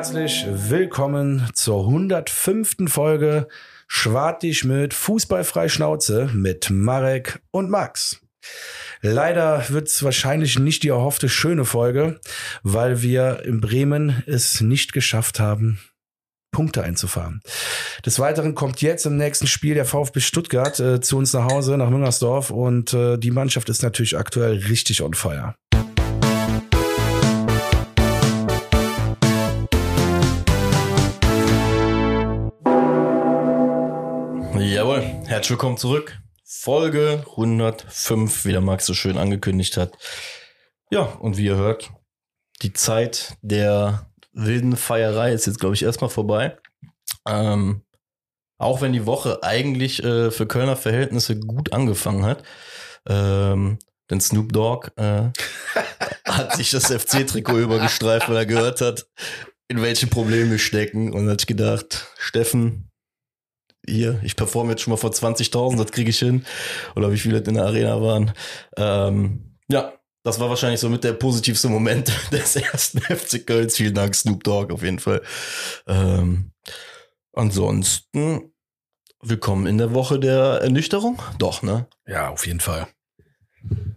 Herzlich willkommen zur 105. Folge Schwartig mit Fußballfrei Schnauze mit Marek und Max. Leider wird es wahrscheinlich nicht die erhoffte schöne Folge, weil wir in Bremen es nicht geschafft haben, Punkte einzufahren. Des Weiteren kommt jetzt im nächsten Spiel der VfB Stuttgart äh, zu uns nach Hause, nach Müngersdorf und äh, die Mannschaft ist natürlich aktuell richtig on fire. Herzlich willkommen zurück. Folge 105, wie der Max so schön angekündigt hat. Ja, und wie ihr hört, die Zeit der wilden Feierei ist jetzt, glaube ich, erstmal vorbei. Ähm, auch wenn die Woche eigentlich äh, für Kölner Verhältnisse gut angefangen hat. Ähm, denn Snoop Dogg äh, hat sich das FC-Trikot übergestreift, weil er gehört hat, in welche Probleme wir stecken. Und hat gedacht, Steffen, hier, ich performe jetzt schon mal vor 20.000, das kriege ich hin. Oder wie viele in der Arena waren. Ähm, ja, das war wahrscheinlich so mit der positivste Moment des ersten FC Kölns. Vielen Dank, Snoop Dogg, auf jeden Fall. Ähm, ansonsten, willkommen in der Woche der Ernüchterung. Doch, ne? Ja, auf jeden Fall.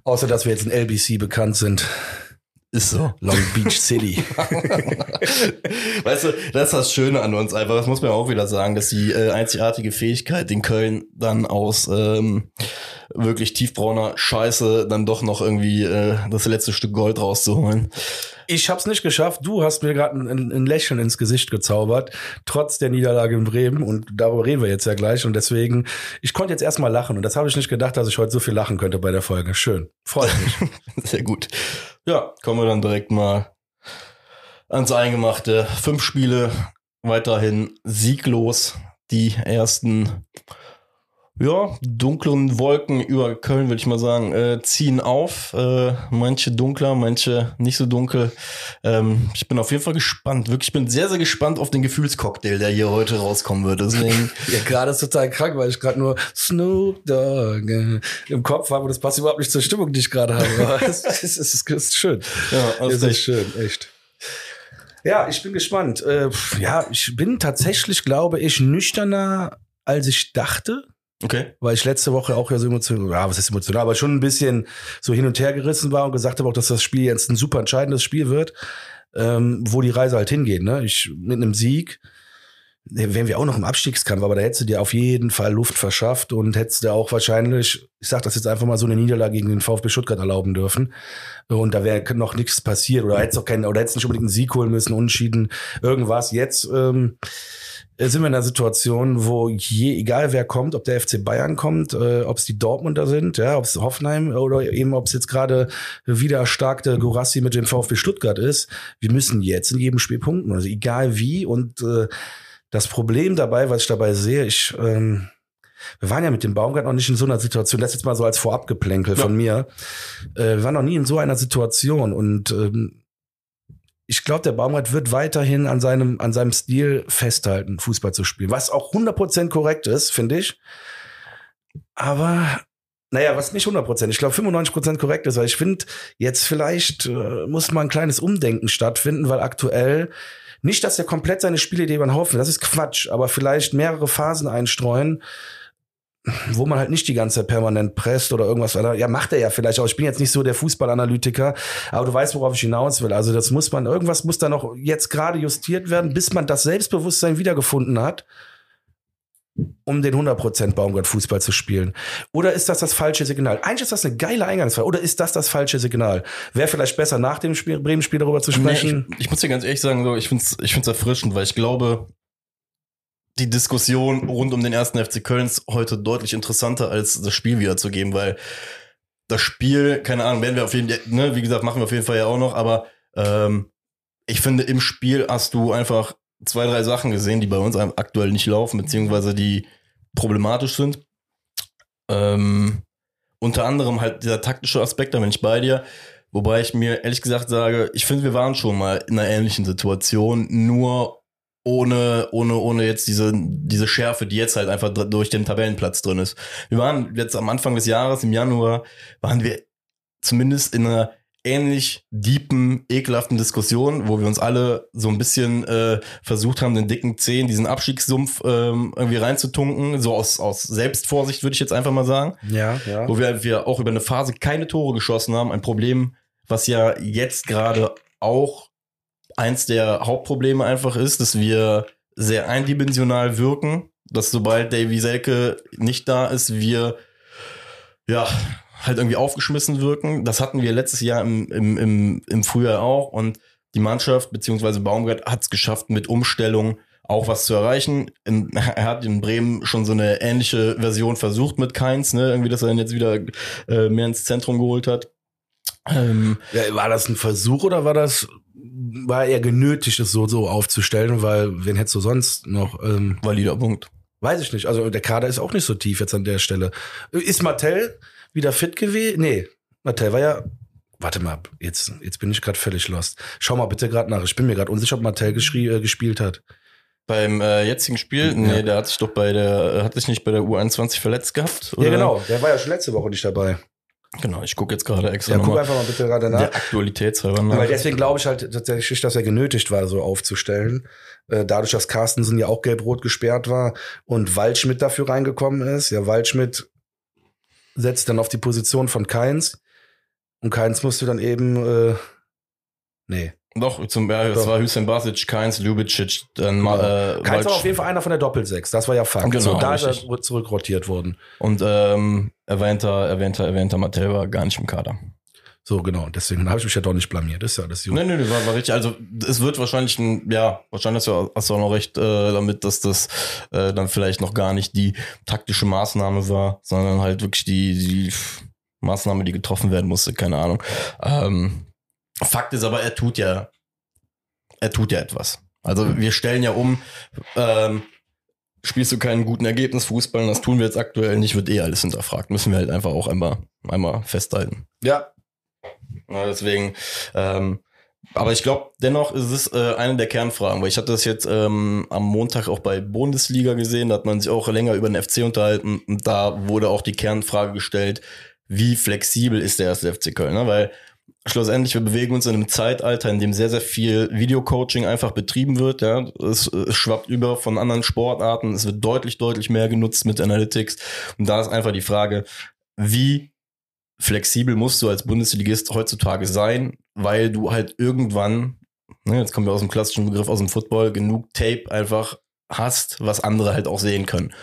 Außer, dass wir jetzt in LBC bekannt sind. Ist so. Long Beach City. weißt du, das ist das Schöne an uns einfach. Das muss man auch wieder sagen, dass die äh, einzigartige Fähigkeit in Köln dann aus ähm, wirklich tiefbrauner Scheiße dann doch noch irgendwie äh, das letzte Stück Gold rauszuholen. Ich hab's nicht geschafft. Du hast mir gerade ein, ein, Lächeln ins Gesicht gezaubert, trotz der Niederlage in Bremen. Und darüber reden wir jetzt ja gleich. Und deswegen, ich konnte jetzt erstmal lachen. Und das habe ich nicht gedacht, dass ich heute so viel lachen könnte bei der Folge. Schön. Freut mich. Sehr gut. Ja, kommen wir dann direkt mal ans Eingemachte. Fünf Spiele weiterhin sieglos. Die ersten ja, dunklen Wolken über Köln, würde ich mal sagen, äh, ziehen auf. Äh, manche dunkler, manche nicht so dunkel. Ähm, ich bin auf jeden Fall gespannt. Wirklich, ich bin sehr, sehr gespannt auf den Gefühlscocktail, der hier heute rauskommen wird. Deswegen. ja, gerade ist total krank, weil ich gerade nur Snoop Dogg äh, im Kopf habe und das passt überhaupt nicht zur Stimmung, die ich gerade habe. Es, es, es, es, ist schön. Ja, es ist schön, echt. Ja, ich bin gespannt. Äh, ja, ich bin tatsächlich, glaube ich, nüchterner, als ich dachte. Okay. Weil ich letzte Woche auch ja so emotional, ja, was ist emotional, aber schon ein bisschen so hin und her gerissen war und gesagt habe auch, dass das Spiel jetzt ein super entscheidendes Spiel wird, ähm, wo die Reise halt hingeht. Ne? Ich mit einem Sieg wären wir auch noch im Abstiegskampf, aber da hättest du dir auf jeden Fall Luft verschafft und hättest du auch wahrscheinlich, ich sag das jetzt einfach mal so eine Niederlage gegen den VfB Stuttgart erlauben dürfen. Und da wäre noch nichts passiert oder hättest auch keinen, oder hättest nicht unbedingt einen Sieg holen müssen, unschieden, irgendwas. Jetzt ähm, äh, sind wir in einer Situation, wo je, egal wer kommt, ob der FC Bayern kommt, äh, ob es die Dortmunder sind, ja, ob es Hoffenheim oder eben ob es jetzt gerade wieder erstarkte Gorassi mit dem VfB Stuttgart ist, wir müssen jetzt in jedem Spiel punkten, also egal wie und äh, das Problem dabei, was ich dabei sehe, ich ähm, wir waren ja mit dem Baumgart noch nicht in so einer Situation, das jetzt mal so als Vorabgeplänkel ja. von mir. Äh, wir waren noch nie in so einer Situation und ähm, ich glaube, der Baumgart wird weiterhin an seinem, an seinem Stil festhalten, Fußball zu spielen. Was auch 100% korrekt ist, finde ich. Aber, naja, was nicht 100%, ich glaube 95% korrekt ist, weil ich finde, jetzt vielleicht äh, muss mal ein kleines Umdenken stattfinden, weil aktuell nicht, dass er komplett seine Spielidee über den Haufen, das ist Quatsch, aber vielleicht mehrere Phasen einstreuen, wo man halt nicht die ganze Zeit permanent presst oder irgendwas. Ja, macht er ja vielleicht auch. Ich bin jetzt nicht so der Fußballanalytiker, aber du weißt, worauf ich hinaus will. Also das muss man, irgendwas muss da noch jetzt gerade justiert werden, bis man das Selbstbewusstsein wiedergefunden hat, um den 100% Baumgart-Fußball zu spielen. Oder ist das das falsche Signal? Eigentlich ist das eine geile Eingangsfrage. Oder ist das das falsche Signal? Wäre vielleicht besser, nach dem Bremen-Spiel darüber zu sprechen? Nee, ich, ich, muss dir ganz ehrlich sagen, so, ich finde es ich find's erfrischend, weil ich glaube, die Diskussion rund um den ersten FC Kölns heute deutlich interessanter als das Spiel wiederzugeben, weil das Spiel, keine Ahnung, werden wir auf jeden Fall, ne, wie gesagt, machen wir auf jeden Fall ja auch noch, aber ähm, ich finde, im Spiel hast du einfach zwei, drei Sachen gesehen, die bei uns aktuell nicht laufen, beziehungsweise die problematisch sind. Ähm, unter anderem halt dieser taktische Aspekt, da bin ich bei dir. Wobei ich mir ehrlich gesagt sage, ich finde, wir waren schon mal in einer ähnlichen Situation, nur ohne, ohne, ohne jetzt diese, diese Schärfe, die jetzt halt einfach durch den Tabellenplatz drin ist. Wir waren jetzt am Anfang des Jahres, im Januar, waren wir zumindest in einer ähnlich deepen, ekelhaften Diskussion, wo wir uns alle so ein bisschen äh, versucht haben, den dicken Zehen, diesen Abstiegssumpf ähm, irgendwie reinzutunken, so aus, aus Selbstvorsicht würde ich jetzt einfach mal sagen. Ja, ja. Wo wir, wir auch über eine Phase keine Tore geschossen haben. Ein Problem, was ja jetzt gerade auch eins der Hauptprobleme einfach ist, dass wir sehr eindimensional wirken, dass sobald Davy Selke nicht da ist, wir ja halt irgendwie aufgeschmissen wirken. Das hatten wir letztes Jahr im, im, im, im Frühjahr auch und die Mannschaft beziehungsweise Baumgart hat es geschafft, mit Umstellung auch was zu erreichen. In, er hat in Bremen schon so eine ähnliche Version versucht mit Keins, ne? Irgendwie, dass er ihn jetzt wieder äh, mehr ins Zentrum geholt hat. Ähm, ja, war das ein Versuch oder war das war er genötigt, es so so aufzustellen, weil wen hättest du sonst noch? Ähm, Valider Punkt. Weiß ich nicht. Also der Kader ist auch nicht so tief jetzt an der Stelle. Ist Martell wieder fit gewesen? Nee, Martell war ja. Warte mal, jetzt, jetzt bin ich gerade völlig lost. Schau mal bitte gerade nach. Ich bin mir gerade unsicher, ob Martell äh, gespielt hat. Beim äh, jetzigen Spiel? Nee, ja. der hat sich doch bei der, hat sich nicht bei der U21 verletzt gehabt? Oder? Ja, genau. Der war ja schon letzte Woche nicht dabei. Genau, ich gucke jetzt gerade extra. Ja, guck einfach mal bitte gerade nach. Der Aktualitätshalber nach. Weil deswegen glaube ich halt tatsächlich, dass er genötigt war, so aufzustellen. Äh, dadurch, dass Carstensen ja auch gelb-rot gesperrt war und Waldschmidt dafür reingekommen ist. Ja, Waldschmidt setzt dann auf die Position von Keins. Und Keins musste dann eben, äh, nee. Doch, zum Beispiel, das war Hüseyin Basic, Keins, Ljubicic, dann mal. Genau. Äh, Keins war auf jeden Fall einer von der Doppelsechs, das war ja Fakt. Genau, so, da richtig. ist er zurückrotiert worden. Und ähm, erwähnter, erwähnter, erwähnter Mattel war gar nicht im Kader. So, genau. Deswegen habe ich mich ja doch nicht blamiert. Das ist ja das gut. Nee, nee, nee, war, war richtig. Also, es wird wahrscheinlich ein, ja, wahrscheinlich hast du, hast du auch noch recht äh, damit, dass das äh, dann vielleicht noch gar nicht die taktische Maßnahme war, sondern halt wirklich die, die Maßnahme, die getroffen werden musste, keine Ahnung. Ähm, Fakt ist aber, er tut ja, er tut ja etwas. Also wir stellen ja um, ähm, spielst du keinen guten Ergebnisfußball, und das tun wir jetzt aktuell nicht, wird eh alles hinterfragt. Müssen wir halt einfach auch einmal, einmal festhalten. Ja. Ja deswegen, ähm, aber ich glaube, dennoch ist es äh, eine der Kernfragen, weil ich hatte das jetzt ähm, am Montag auch bei Bundesliga gesehen, da hat man sich auch länger über den FC unterhalten und da wurde auch die Kernfrage gestellt, wie flexibel ist der erste FC Köln, ne? weil schlussendlich, wir bewegen uns in einem Zeitalter, in dem sehr, sehr viel Videocoaching einfach betrieben wird. Ja. Es, es schwappt über von anderen Sportarten. Es wird deutlich, deutlich mehr genutzt mit Analytics. Und da ist einfach die Frage, wie flexibel musst du als Bundesligist heutzutage sein, weil du halt irgendwann, ne, jetzt kommen wir aus dem klassischen Begriff aus dem Football, genug Tape einfach hast, was andere halt auch sehen können.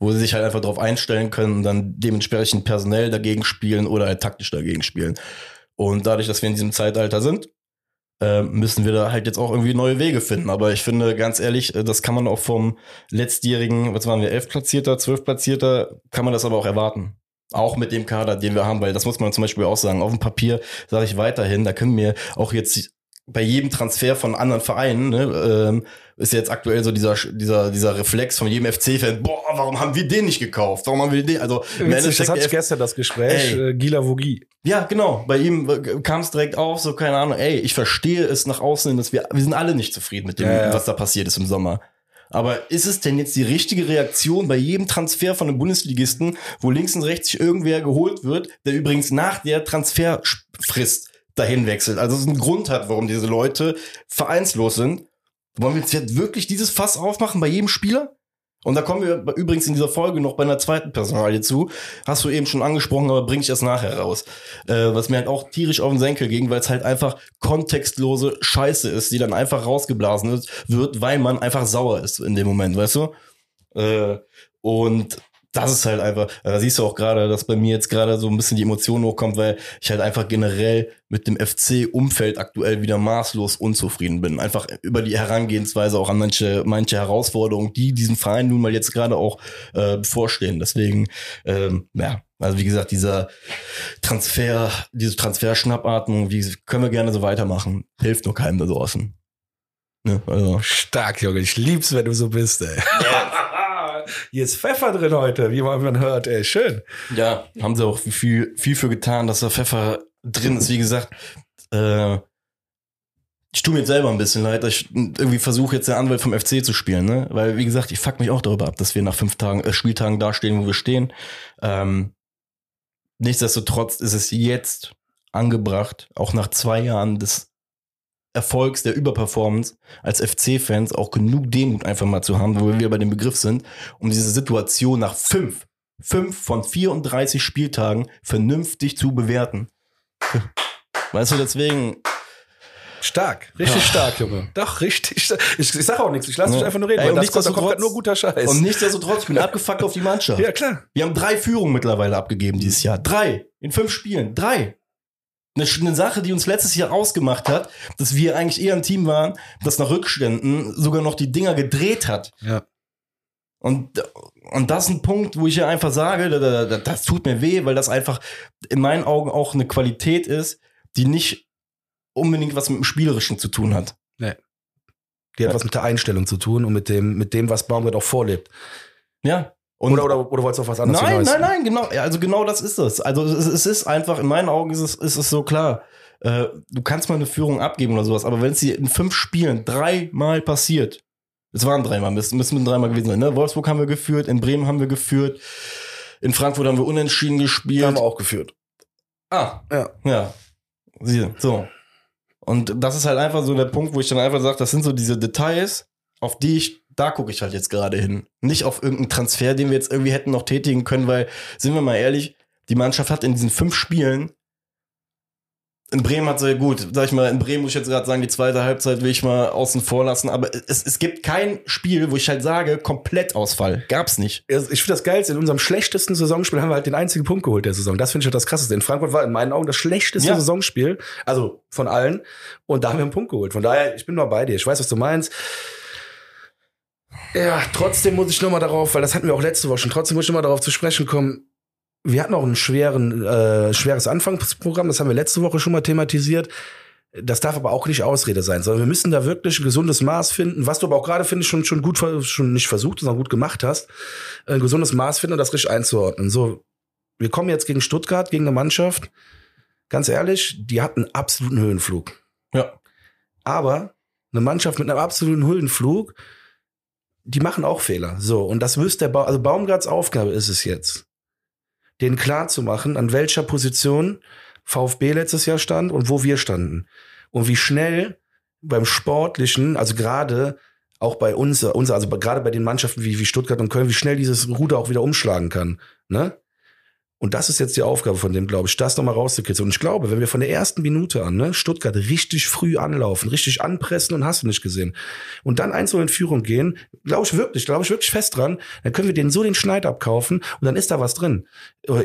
Wo sie sich halt einfach darauf einstellen können und dann dementsprechend personell dagegen spielen oder halt taktisch dagegen spielen. Und dadurch, dass wir in diesem Zeitalter sind, äh, müssen wir da halt jetzt auch irgendwie neue Wege finden. Aber ich finde, ganz ehrlich, äh, das kann man auch vom letztjährigen, was waren wir, elf Platzierter, zwölf Platzierter, kann man das aber auch erwarten. Auch mit dem Kader, den wir haben, weil das muss man zum Beispiel auch sagen. Auf dem Papier sage ich weiterhin, da können wir auch jetzt bei jedem Transfer von anderen Vereinen, ne, ähm, ist jetzt aktuell so dieser, dieser, dieser Reflex von jedem FC-Fan, boah, warum haben wir den nicht gekauft? Warum haben wir den? Also, Witzig, das hatte ich gestern das Gespräch, ey, äh, Gila Vogie. Ja, genau. Bei ihm äh, kam es direkt auf, so, keine Ahnung, ey, ich verstehe es nach außen, dass wir, wir sind alle nicht zufrieden mit dem, ja, ja. was da passiert ist im Sommer. Aber ist es denn jetzt die richtige Reaktion bei jedem Transfer von einem Bundesligisten, wo links und rechts sich irgendwer geholt wird, der übrigens nach der Transferfrist dahin wechselt? Also es einen Grund hat, warum diese Leute vereinslos sind wollen wir jetzt wirklich dieses Fass aufmachen bei jedem Spieler? Und da kommen wir übrigens in dieser Folge noch bei einer zweiten Personalie zu. Hast du eben schon angesprochen, aber bring ich das nachher raus. Äh, was mir halt auch tierisch auf den Senkel ging, weil es halt einfach kontextlose Scheiße ist, die dann einfach rausgeblasen wird, weil man einfach sauer ist in dem Moment, weißt du? Äh, und das ist halt einfach, da siehst du auch gerade, dass bei mir jetzt gerade so ein bisschen die Emotion hochkommt, weil ich halt einfach generell mit dem FC-Umfeld aktuell wieder maßlos unzufrieden bin. Einfach über die Herangehensweise auch an manche, manche Herausforderungen, die diesem Verein nun mal jetzt gerade auch äh, bevorstehen. Deswegen, ähm, ja, also wie gesagt, dieser Transfer, diese Transferschnappatmung, die können wir gerne so weitermachen. Hilft nur keinem da draußen. Ne? Also. Stark, Junge. Ich lieb's, wenn du so bist, ey. Ja. Hier ist Pfeffer drin heute, wie man hört, ey. Schön. Ja, haben sie auch viel, viel für getan, dass da Pfeffer drin ist. Wie gesagt, äh, ich tue mir jetzt selber ein bisschen leid, dass ich irgendwie versuche jetzt den Anwalt vom FC zu spielen, ne? Weil, wie gesagt, ich fuck mich auch darüber ab, dass wir nach fünf Tagen, äh, Spieltagen dastehen, wo wir stehen. Ähm, nichtsdestotrotz ist es jetzt angebracht, auch nach zwei Jahren des Erfolgs, der Überperformance als FC-Fans auch genug Demut einfach mal zu haben, wo wir wieder bei dem Begriff sind, um diese Situation nach fünf, fünf von 34 Spieltagen vernünftig zu bewerten. Weißt du, deswegen, Stark, richtig stark, Junge. Doch, richtig stark. Ich, ich sag auch nichts, ich lasse dich Ja. einfach nur reden, Ey, weil und das nicht, kommt, trotz- nur guter Scheiß. und nichtsdestotrotz, ich bin abgefuckt auf die Mannschaft. ja, klar. Wir haben drei Führungen mittlerweile abgegeben dieses Jahr. Drei. In fünf Spielen. Drei. Eine, Sache, die uns letztes Jahr ausgemacht hat, dass wir eigentlich eher ein Team waren, das nach Rückständen sogar noch die Dinger gedreht hat. Ja. Und, und das ist ein Punkt, wo ich ja einfach sage, da- da- da- das tut mir weh, weil das einfach in meinen Augen auch eine Qualität ist, die nicht unbedingt was mit dem Spielerischen zu tun hat. Die hat was mit der Einstellung zu tun und mit dem, mit dem, was Baumgart auch vorlebt. Ja. Und Oder, oder, oder wolltest du auf was anderes nein, hinaus? nein, nein, genau. Also genau das ist es. Also es, es ist einfach, in meinen Augen ist es, ist es so klar. Äh, du kannst mal eine Führung abgeben oder sowas, aber wenn es dir in fünf Spielen dreimal passiert, es waren dreimal, müssen, müssen dreimal gewesen sein. Ne? Wolfsburg haben wir geführt, in Bremen haben wir geführt, in Frankfurt haben wir unentschieden gespielt. haben wir auch geführt. Ah, Ja. ja. Siehe, so. Und das ist halt einfach so der Punkt, wo ich dann einfach sage, das sind so diese Details, auf die ich, da gucke ich halt jetzt gerade hin. Nicht auf irgendeinen Transfer, den wir jetzt irgendwie hätten noch tätigen können, weil, sind wir mal ehrlich, die Mannschaft hat in diesen fünf Spielen, in Bremen hat sie gut, sag ich mal, in Bremen muss ich jetzt gerade sagen, die zweite Halbzeit will ich mal außen vor lassen, aber es, es gibt kein Spiel, wo ich halt sage, Komplettausfall. Gab's nicht. Ich finde das Geilste, in unserem schlechtesten Saisonspiel haben wir halt den einzigen Punkt geholt der Saison. Das finde ich halt das Krasseste. In Frankfurt war in meinen Augen das schlechteste Ja. Saisonspiel, also von allen. Und da haben wir einen Punkt geholt. Von daher, ich bin noch bei dir. Ich weiß, was du meinst. Ja, trotzdem muss ich noch mal darauf, weil das hatten wir auch letzte Woche schon, trotzdem muss ich noch mal darauf zu sprechen kommen. Wir hatten auch ein schweren, äh, schweres Anfangsprogramm, das haben wir letzte Woche schon mal thematisiert. Das darf aber auch nicht Ausrede sein, sondern wir müssen da wirklich ein gesundes Maß finden, was du aber auch gerade, finde ich, schon, schon gut, schon nicht versucht, sondern gut gemacht hast, ein gesundes Maß finden und das richtig einzuordnen. So, wir kommen jetzt gegen Stuttgart, gegen eine Mannschaft, ganz ehrlich, die hat einen absoluten Höhenflug. Ja. Aber eine Mannschaft mit einem absoluten Höhenflug, die machen auch Fehler. So, und das müsste der ba also Baumgarts Aufgabe ist es jetzt, den klar zu machen, an welcher Position VfB letztes Jahr stand und wo wir standen. Und wie schnell beim Sportlichen, also gerade auch bei uns, also gerade bei den Mannschaften wie, wie Stuttgart und Köln, wie schnell dieses Ruder auch wieder umschlagen kann. Ne? Und das ist jetzt die Aufgabe von dem, glaube ich, das nochmal rauszukitzeln. Und ich glaube, wenn wir von der ersten Minute an, ne, Stuttgart richtig früh anlaufen, richtig anpressen und hast du nicht gesehen, und dann einzeln in Führung gehen, glaube ich wirklich, glaube ich wirklich fest dran, dann können wir denen so den Schneid abkaufen und dann ist da was drin.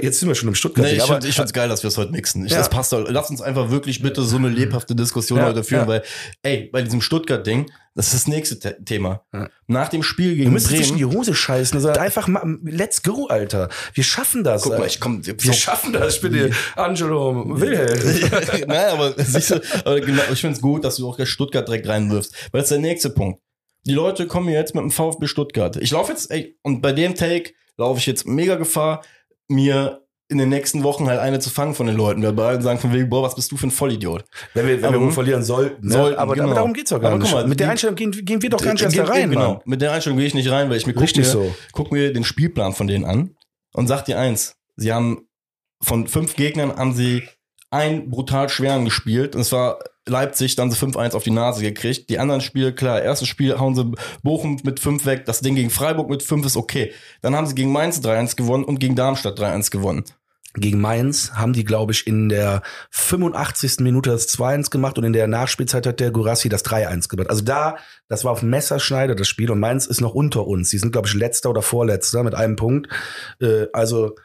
Jetzt sind wir schon im Stuttgart. Nee, ich aber finde ich find's geil, dass wir es heute mixen. Ich, Ja. Das passt doch. Lass uns einfach wirklich bitte so eine lebhafte Diskussion Ja, heute führen, ja. weil, ey, bei diesem Stuttgart-Ding, das ist das nächste The Thema. Ja. Nach dem Spiel du gegen müsstest dich in die Bremen. Hose scheißen, sondern einfach mal, let's go, Alter. Wir schaffen das. Guck mal, ich komm. wir schaffen das. Ich bin hier Angelo Wilhelm. Nein, aber siehst du, aber genau, ich find's gut, dass du auch gleich Stuttgart direkt reinwirfst. Weil das ist der nächste Punkt. Die Leute kommen jetzt mit dem VfB Stuttgart. Ich laufe jetzt, ey, und bei dem Take laufe ich jetzt mega Gefahr, mir in den nächsten Wochen halt eine zu fangen von den Leuten, weil bei allen sagen von wegen, boah, was bist du für ein Vollidiot? Wenn wir, wenn Aber- wir verlieren sollten. Ne? Sollten, aber, genau. aber darum geht's doch gar Aber guck nicht. mal, Mit der Einstellung gehen, gehen wir doch gar nicht erst da rein, genau. Mann. Mit der Einstellung gehe ich nicht rein, weil ich mir guck Richtig mir, so. guck mir den Spielplan von denen an und sag dir eins. Sie haben von fünf Gegnern haben sie einen brutal schweren gespielt. Und es war Leipzig, dann sie 5-1 auf die Nase gekriegt. Die anderen Spiele, klar, erstes Spiel hauen sie Bochum mit 5 weg. Das Ding gegen Freiburg mit 5 ist okay. Dann haben sie gegen Mainz 3-1 gewonnen und gegen Darmstadt 3-1 gewonnen. Gegen Mainz haben die, glaube ich, in der 85. Minute das 2-1 gemacht und in der Nachspielzeit hat der Gurassi das 3-1 gemacht. Also da, das war auf Messerschneider das Spiel und Mainz ist noch unter uns. Die sind, glaube ich, letzter oder vorletzter mit einem Punkt. Äh, also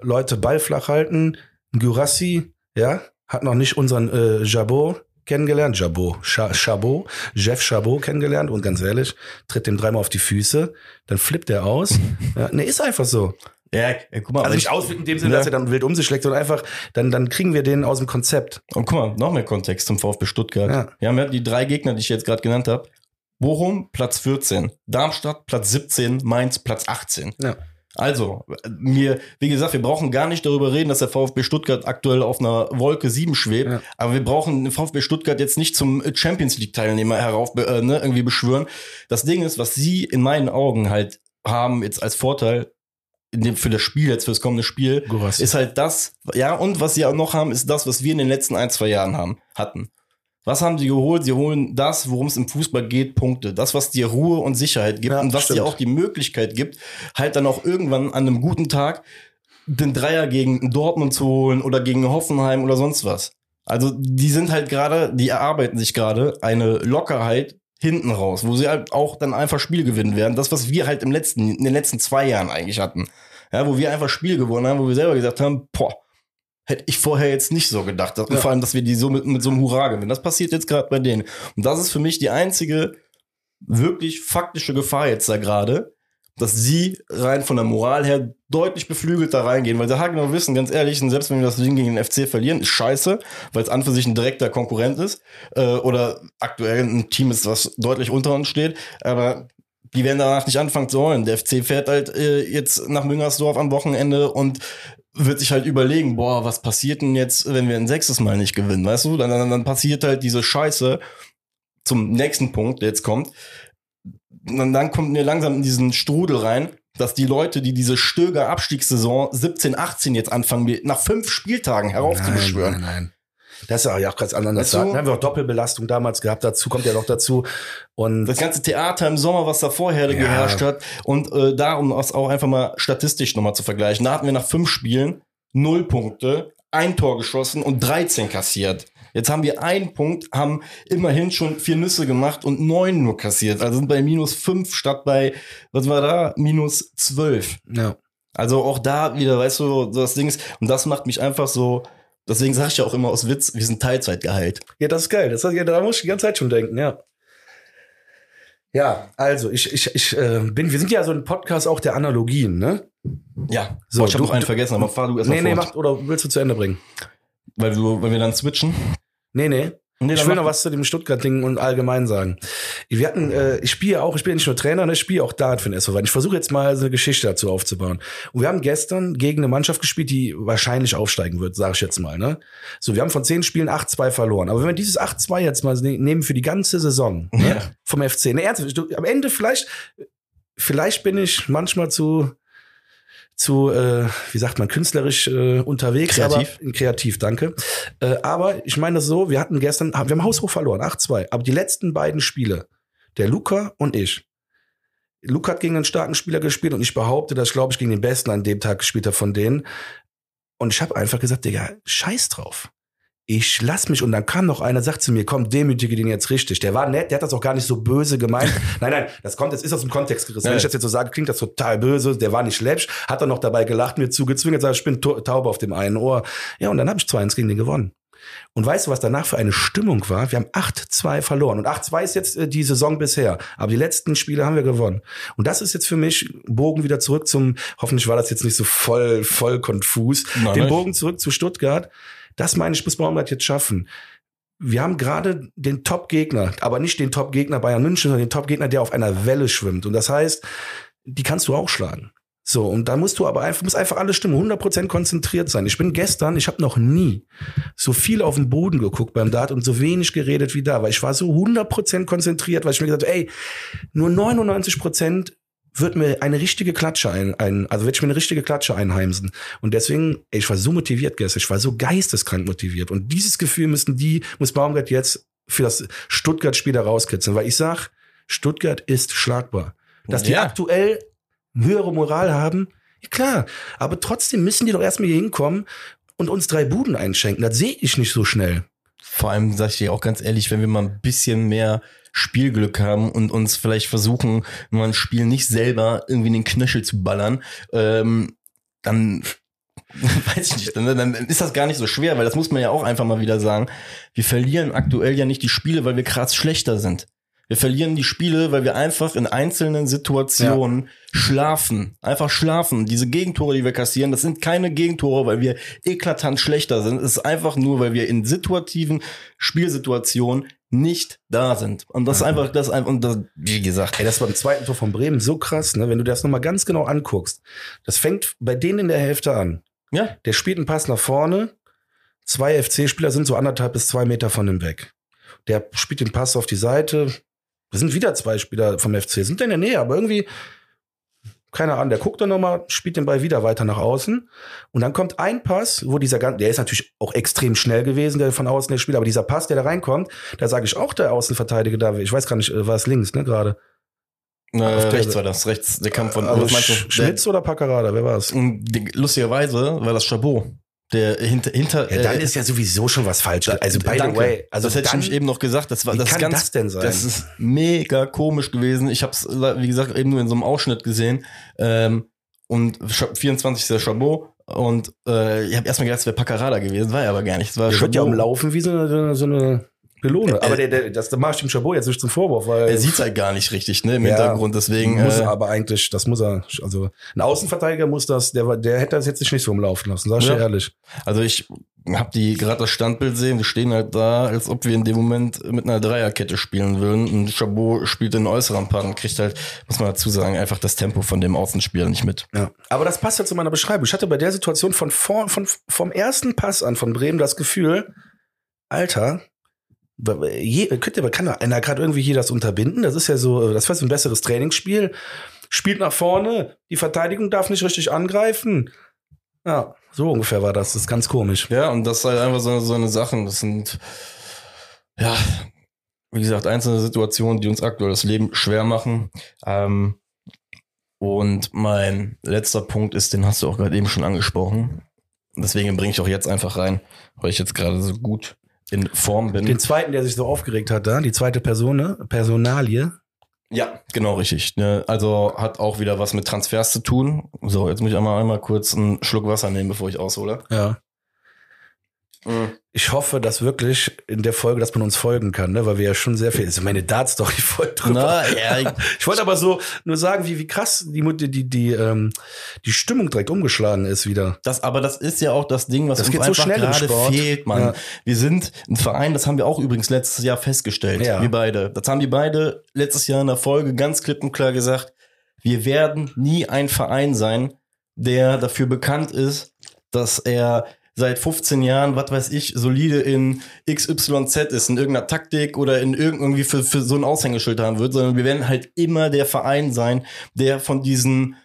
Leute, Ball flach halten. Gurassi, ja, hat noch nicht unseren äh, Jabot kennengelernt. Jabot, Cha- Chabot, Jeff Chabot kennengelernt und ganz ehrlich, tritt dem dreimal auf die Füße, dann flippt er aus. ja, ne, ist einfach so. Ja, ja guck mal. Also nicht ich- ausflippen in dem Sinne, Ja. dass er dann wild um sich schlägt, sondern einfach, dann, dann kriegen wir den aus dem Konzept. Und guck mal, noch mehr Kontext zum VfB Stuttgart. Ja. Wir haben ja die drei Gegner, die ich jetzt gerade genannt habe. Bochum Platz 14, Darmstadt Platz 17, Mainz Platz 18. Ja. Also, mir, wie gesagt, wir brauchen gar nicht darüber reden, dass der VfB Stuttgart aktuell auf einer Wolke 7 schwebt, Ja. aber wir brauchen den VfB Stuttgart jetzt nicht zum Champions League Teilnehmer herauf äh, ne, irgendwie beschwören. Das Ding ist, was sie in meinen Augen halt haben jetzt als Vorteil, dem, für das Spiel, jetzt für das kommende Spiel, Gurassi. ist halt das, ja, und was sie auch noch haben, ist das, was wir in den letzten ein, zwei Jahren haben, hatten. Was haben sie geholt? Sie holen das, worum es im Fußball geht, Punkte. Das, was dir Ruhe und Sicherheit gibt Ja, und was stimmt. dir auch die Möglichkeit gibt, halt dann auch irgendwann an einem guten Tag den Dreier gegen Dortmund zu holen oder gegen Hoffenheim oder sonst was. Also die sind halt gerade, die erarbeiten sich gerade eine Lockerheit hinten raus, wo sie halt auch dann einfach Spiel gewinnen werden. Das, was wir halt im letzten, in den letzten zwei Jahren eigentlich hatten. Ja, wo wir einfach Spiel gewonnen haben, wo wir selber gesagt haben, boah, hätte ich vorher jetzt nicht so gedacht. Und Ja. vor allem, dass wir die so mit, mit so einem Hurra gewinnen. Das passiert jetzt gerade bei denen. Und das ist für mich die einzige wirklich faktische Gefahr jetzt da gerade, dass sie rein von der Moral her deutlich beflügelt da reingehen, weil sie halt genau wissen, ganz ehrlich, selbst wenn wir das Ding gegen den FC verlieren, ist scheiße, weil es an für sich ein direkter Konkurrent ist äh, oder aktuell ein Team ist, was deutlich unter uns steht, aber die werden danach nicht anfangen zu heulen. Der FC fährt halt äh, jetzt nach Müngersdorf am Wochenende und wird sich halt überlegen, boah, was passiert denn jetzt, wenn wir ein sechstes Mal nicht gewinnen, weißt du? Dann, dann, dann passiert halt diese Scheiße zum nächsten Punkt, der jetzt kommt. Und dann kommt mir langsam in diesen Strudel rein, dass die Leute, die diese Stöger Abstiegssaison 17, 18 jetzt anfangen, nach fünf Spieltagen heraufzubeschwören. Nein, nein, nein. Das ist ja auch ganz anders. Da haben wir auch Doppelbelastung damals gehabt. Dazu kommt ja noch dazu. Und Das ganze Theater im Sommer, was da vorher Ja. geherrscht hat. Und äh, darum das auch einfach mal statistisch nochmal zu vergleichen. Da hatten wir nach fünf Spielen null Punkte, ein Tor geschossen und 13 kassiert. Jetzt haben wir einen Punkt, haben immerhin schon vier Nüsse gemacht und neun nur kassiert. Also sind bei minus fünf statt bei, was war da? Minus zwölf. ja. Also auch da wieder, weißt du, so das Ding ist, und das macht mich einfach so, deswegen sage ich ja auch immer aus Witz, wir sind Teilzeitgehalt. ja, das ist geil. Das, ja, da muss ich die ganze Zeit schon denken, ja. Ja, also ich, ich, ich äh, bin, wir sind ja so ein Podcast auch der Analogien, ne? Ja, So, so, ich habe noch einen vergessen, aber fahr du erst Nee, nee, fort. mach, oder willst du zu Ende bringen? Weil, du, weil wir dann switchen. Nee, nee. Nee, ich will noch was zu dem Stuttgart-Ding und allgemein sagen. Wir hatten, äh, ich spiele auch, ich bin nicht nur Trainer, ne, ich spiele auch Dart für den SV. Ich versuche jetzt mal so eine Geschichte dazu aufzubauen. Und wir haben gestern gegen eine Mannschaft gespielt, die wahrscheinlich aufsteigen wird, sage ich jetzt mal. Ne? So, wir haben von zehn Spielen 8-2 verloren. Aber wenn wir dieses 8-2 jetzt mal ne- nehmen für die ganze Saison ne, Ja. vom FC, ne, ernsthaft, am Ende vielleicht, vielleicht bin ich manchmal zu zu, äh, wie sagt man, künstlerisch äh, unterwegs. Kreativ. Aber, kreativ, danke. Äh, aber ich meine das so, wir hatten gestern, wir haben haushoch verloren, 8-2. Aber die letzten beiden Spiele, der Luca und ich, Luca hat gegen einen starken Spieler gespielt und ich behaupte, dass ich glaube ich gegen den Besten an dem Tag gespielt habe von denen. Und ich habe einfach gesagt, Digga, scheiß drauf. Ich lass mich und dann kam noch einer, sagt zu mir, komm, demütige den jetzt richtig. Der war nett, der hat das auch gar nicht so böse gemeint. nein, nein, das kommt, das ist aus dem Kontext gerissen. Ja. Wenn ich das jetzt so sage, klingt das total böse. Der war nicht läppsch, hat dann noch dabei gelacht, mir zugezwungen, sagt, ich bin taub auf dem einen Ohr. Ja, und dann habe ich 2-1 gegen den gewonnen. Und weißt du, was danach für eine Stimmung war? Wir haben 8-2 verloren. Und 8-2 ist jetzt äh, die Saison bisher. Aber die letzten Spiele haben wir gewonnen. Und das ist jetzt für mich Bogen wieder zurück zum, hoffentlich war das jetzt nicht so voll, voll konfus, Nein, den. Bogen zurück zu Stuttgart. Das meine ich, muss Baumgart jetzt schaffen. Wir haben gerade den Top-Gegner, aber nicht den Top-Gegner Bayern München, sondern den Top-Gegner, der auf einer Welle schwimmt. Und das heißt, die kannst du auch schlagen. So, und da musst du aber einfach, muss einfach alles stimmen, 100% konzentriert sein. Ich bin gestern, ich habe noch nie so viel auf den Boden geguckt beim Dart und so wenig geredet wie da, weil ich war so 100% konzentriert, weil ich mir gesagt habe, ey, nur 99% wird mir eine richtige Klatsche ein, ein also wird ich mir eine richtige Klatsche einheimsen. Und deswegen, ey, ich war so motiviert gestern, ich war so geisteskrank motiviert. Und dieses Gefühl müssen die, muss Baumgart jetzt für das Stuttgart-Spiel da rauskitzeln, weil ich sag, Stuttgart ist schlagbar. Dass die Ja. aktuell höhere Moral haben, klar, aber trotzdem müssen die doch erstmal hier hinkommen und uns drei Buden einschenken. Das sehe ich nicht so schnell. Vor allem sage ich dir auch ganz ehrlich, wenn wir mal ein bisschen mehr Spielglück haben und uns vielleicht versuchen, mal ein Spiel nicht selber irgendwie in den Knöchel zu ballern, ähm, dann weiß ich nicht, dann, dann ist das gar nicht so schwer, weil das muss man ja auch einfach mal wieder sagen. Wir verlieren aktuell ja nicht die Spiele, weil wir krass schlechter sind. Wir verlieren die Spiele, weil wir einfach in einzelnen Situationen schlafen. Einfach schlafen. Diese Gegentore, die wir kassieren, das sind keine Gegentore, weil wir eklatant schlechter sind. Es ist einfach nur, weil wir in situativen Spielsituationen nicht da sind. Und das ist einfach, das einfach, und das, wie gesagt, Ey, das war im zweiten Tor von Bremen so krass, ne? Wenn du das nochmal ganz genau anguckst. Das fängt bei denen in der Hälfte an. ja, Der spielt einen Pass nach vorne. Zwei FC-Spieler sind so anderthalb bis zwei Meter von ihm weg. Der spielt den Pass auf die Seite. Das sind wieder zwei Spieler vom FC. Sind in der Nähe, aber irgendwie keine Ahnung, der guckt dann nochmal, spielt den Ball wieder weiter nach außen. Und dann kommt ein Pass, wo dieser ganze, der ist natürlich auch extrem schnell gewesen, der von außen der Spieler, aber dieser Pass, der da reinkommt, da sage ich auch der Außenverteidiger da, ich weiß gar nicht, äh, war es links, ne, gerade. Äh, der- rechts war das, rechts, der Kampf von, Also? Sch- Schmitz oder Paccarada, wer war es? Die- lustigerweise war das Chabot. Der hinter, hinter, Ja, dann äh, ist ja sowieso schon was falsch. Also by Danke. the way, also das hätte ich dann, nämlich eben noch gesagt. Das war wie das ist kann ganz, das denn sein? Das ist mega komisch gewesen. Ich habe es, wie gesagt, eben nur in so einem Ausschnitt gesehen. Ähm, und Scha- 24 ist der Chabot. Und äh, ich habe erstmal gedacht, es wäre Paccarada gewesen, war er aber gar nicht. Es war wird ja Chabot. umlaufen wie so eine, so eine, Melone. Äh, aber der, der, das mache ich dem Chabot jetzt nicht zum Vorwurf, weil Er sieht halt gar nicht richtig, ne, im Ja, Hintergrund. Deswegen, muss äh, er aber eigentlich, das muss er, also ein Außenverteidiger muss das, der, der hätte das jetzt nicht so umlaufen lassen, sag ich Ja. dir ehrlich. also ich habe die gerade das Standbild sehen. Wir stehen halt da, als ob wir in dem Moment mit einer Dreierkette spielen würden. Und Chabot spielt den äußeren Part und kriegt halt, muss man dazu sagen, einfach das Tempo von dem Außenspieler nicht mit. Ja. Aber das passt ja zu meiner Beschreibung. Ich hatte bei der Situation von, vor, von vom ersten Pass an von Bremen das Gefühl, Alter, je, könnte, kann einer gerade irgendwie hier das unterbinden? Das ist ja so, das so ein besseres Trainingsspiel. Spielt nach vorne, die Verteidigung darf nicht richtig angreifen. Ja, so ungefähr war das. Das ist ganz komisch. Ja, und das ist halt einfach so, so eine Sachen. Das sind, ja, wie gesagt, einzelne Situationen, die uns aktuell das Leben schwer machen. Ähm, und mein letzter Punkt ist, den hast du auch gerade eben schon angesprochen. Deswegen bringe ich auch jetzt einfach rein, weil ich jetzt gerade so gut in Form bin. Den zweiten, der sich so aufgeregt hat, da, die zweite Person? Personalie. Ja, genau richtig. Ne? Also hat auch wieder was mit Transfers zu tun. So, jetzt muss ich einmal, einmal kurz einen Schluck Wasser nehmen, bevor ich aushole. Ja. Ich hoffe, dass wirklich in der Folge, dass man uns folgen kann, ne? weil wir ja schon sehr viel, also meine Dart-Story voll drüber. Na, ja, Ich wollte aber so nur sagen, wie, wie krass die, die, die, die, ähm, die Stimmung direkt umgeschlagen ist wieder. Das, aber das ist ja auch das Ding, was Das uns so einfach schnell im gerade fehlt, Mann. Ja. Wir sind ein Verein, das haben wir auch übrigens letztes Jahr festgestellt. Ja. Wir beide. Das haben wir beide letztes Jahr in der Folge ganz klipp und klar gesagt. Wir werden nie ein Verein sein, der dafür bekannt ist, dass er seit 15 Jahren, was weiß ich, solide in XYZ ist, in irgendeiner Taktik oder in irgend- irgendwie für, für so ein Aushängeschild haben wird, sondern wir werden halt immer der Verein sein, der von diesen,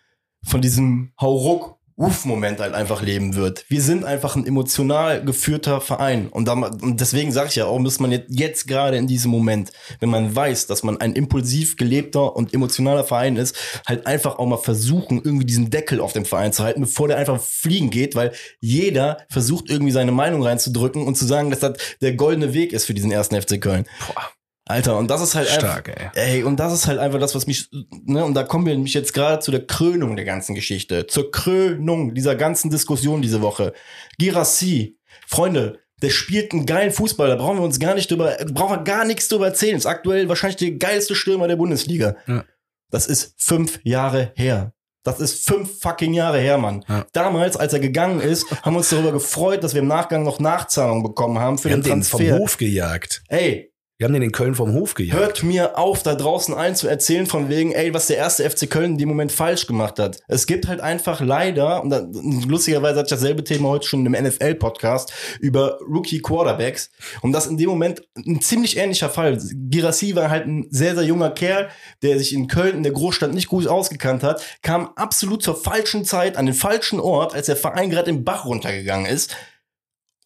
von diesem Hauruck Uff-Moment halt einfach leben wird. Wir sind einfach ein emotional geführter Verein. Und, da, und deswegen sage ich ja auch, muss man jetzt, jetzt gerade in diesem Moment, wenn man weiß, dass man ein impulsiv gelebter und emotionaler Verein ist, halt einfach auch mal versuchen, irgendwie diesen Deckel auf dem Verein zu halten, bevor der einfach fliegen geht, weil jeder versucht irgendwie seine Meinung reinzudrücken und zu sagen, dass das der goldene Weg ist für diesen ersten FC Köln. Boah, Alter, und das ist halt einfach, stark, ey. Ey, und das ist halt einfach das, was mich, ne, und da kommen wir nämlich jetzt gerade zu der Krönung der ganzen Geschichte, zur Krönung dieser ganzen Diskussion diese Woche. Girassi, Freunde, der spielt einen geilen Fußball, da brauchen wir uns gar nicht drüber, brauchen wir gar nichts drüber erzählen. Ist aktuell wahrscheinlich der geilste Stürmer der Bundesliga. Ja. Das ist fünf Jahre her. Das ist fünf fucking Jahre her, Mann. Ja. Damals, als er gegangen ist, haben wir uns darüber gefreut, dass wir im Nachgang noch Nachzahlungen bekommen haben für Wir haben den den vom Transfer. Hof gejagt. Ey, Wir haben den in Köln vom Hof gejagt. Hört mir auf, da draußen allen zu erzählen von wegen, ey, was der erste FC Köln in dem Moment falsch gemacht hat. Es gibt halt einfach leider, und da, lustigerweise hatte ich dasselbe Thema heute schon im NFL-Podcast über Rookie Quarterbacks. Und das in dem Moment ein ziemlich ähnlicher Fall. Girassi war halt ein sehr, sehr junger Kerl, der sich in Köln in der Großstadt nicht gut ausgekannt hat, kam absolut zur falschen Zeit an den falschen Ort, als der Verein gerade im Bach runtergegangen ist.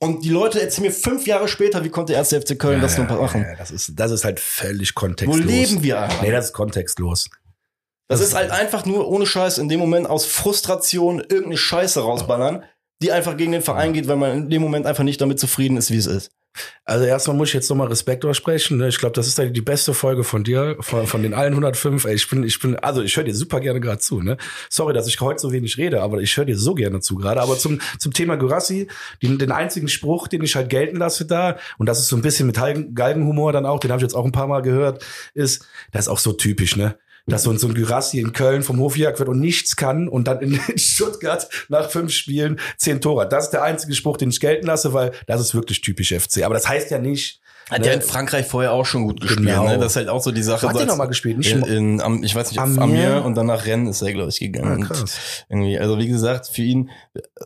Und die Leute erzählen mir fünf Jahre später, wie konnte der erste FC Köln das noch machen. Ja, das ist, das ist halt völlig Wo kontextlos. leben wir? Alter? Nee, das ist kontextlos. Das, Das ist halt einfach nur ohne Scheiß in dem Moment aus Frustration irgendeine Scheiße rausballern, die einfach gegen den Verein geht, weil man in dem Moment einfach nicht damit zufrieden ist, wie es ist. Also erstmal muss ich jetzt nochmal Respekt aussprechen. ne? Ich glaube, das ist die beste Folge von dir, von, von den allen 105. Ey, ich bin, ich bin, also ich höre dir super gerne gerade zu. Ne? Sorry, dass ich heute so wenig rede, aber ich höre dir so gerne zu gerade. Aber zum, zum Thema Gurassi, den, den einzigen Spruch, den ich halt gelten lasse da, und das ist so ein bisschen mit Galgen- Galgenhumor dann auch, den habe ich jetzt auch ein paar Mal gehört, ist, das ist auch so typisch, ne? Dass so, ein- so ein Gyrassi in Köln vom Hof gejagt wird und nichts kann und dann in Stuttgart nach fünf Spielen zehn Tore hat. Das ist der einzige Spruch, den ich gelten lasse, weil das ist wirklich typisch FC. Aber das heißt ja nicht. Hat ne, in Frankreich vorher auch schon gut gespielt. Genau. Ne? Das ist halt auch so die Sache. Hat so der nochmal gespielt? Nicht in, in, am, ich weiß nicht, Amir? Amir und dann nach Rennes ist er, glaube ich, gegangen. Ah, irgendwie, also wie gesagt, für ihn,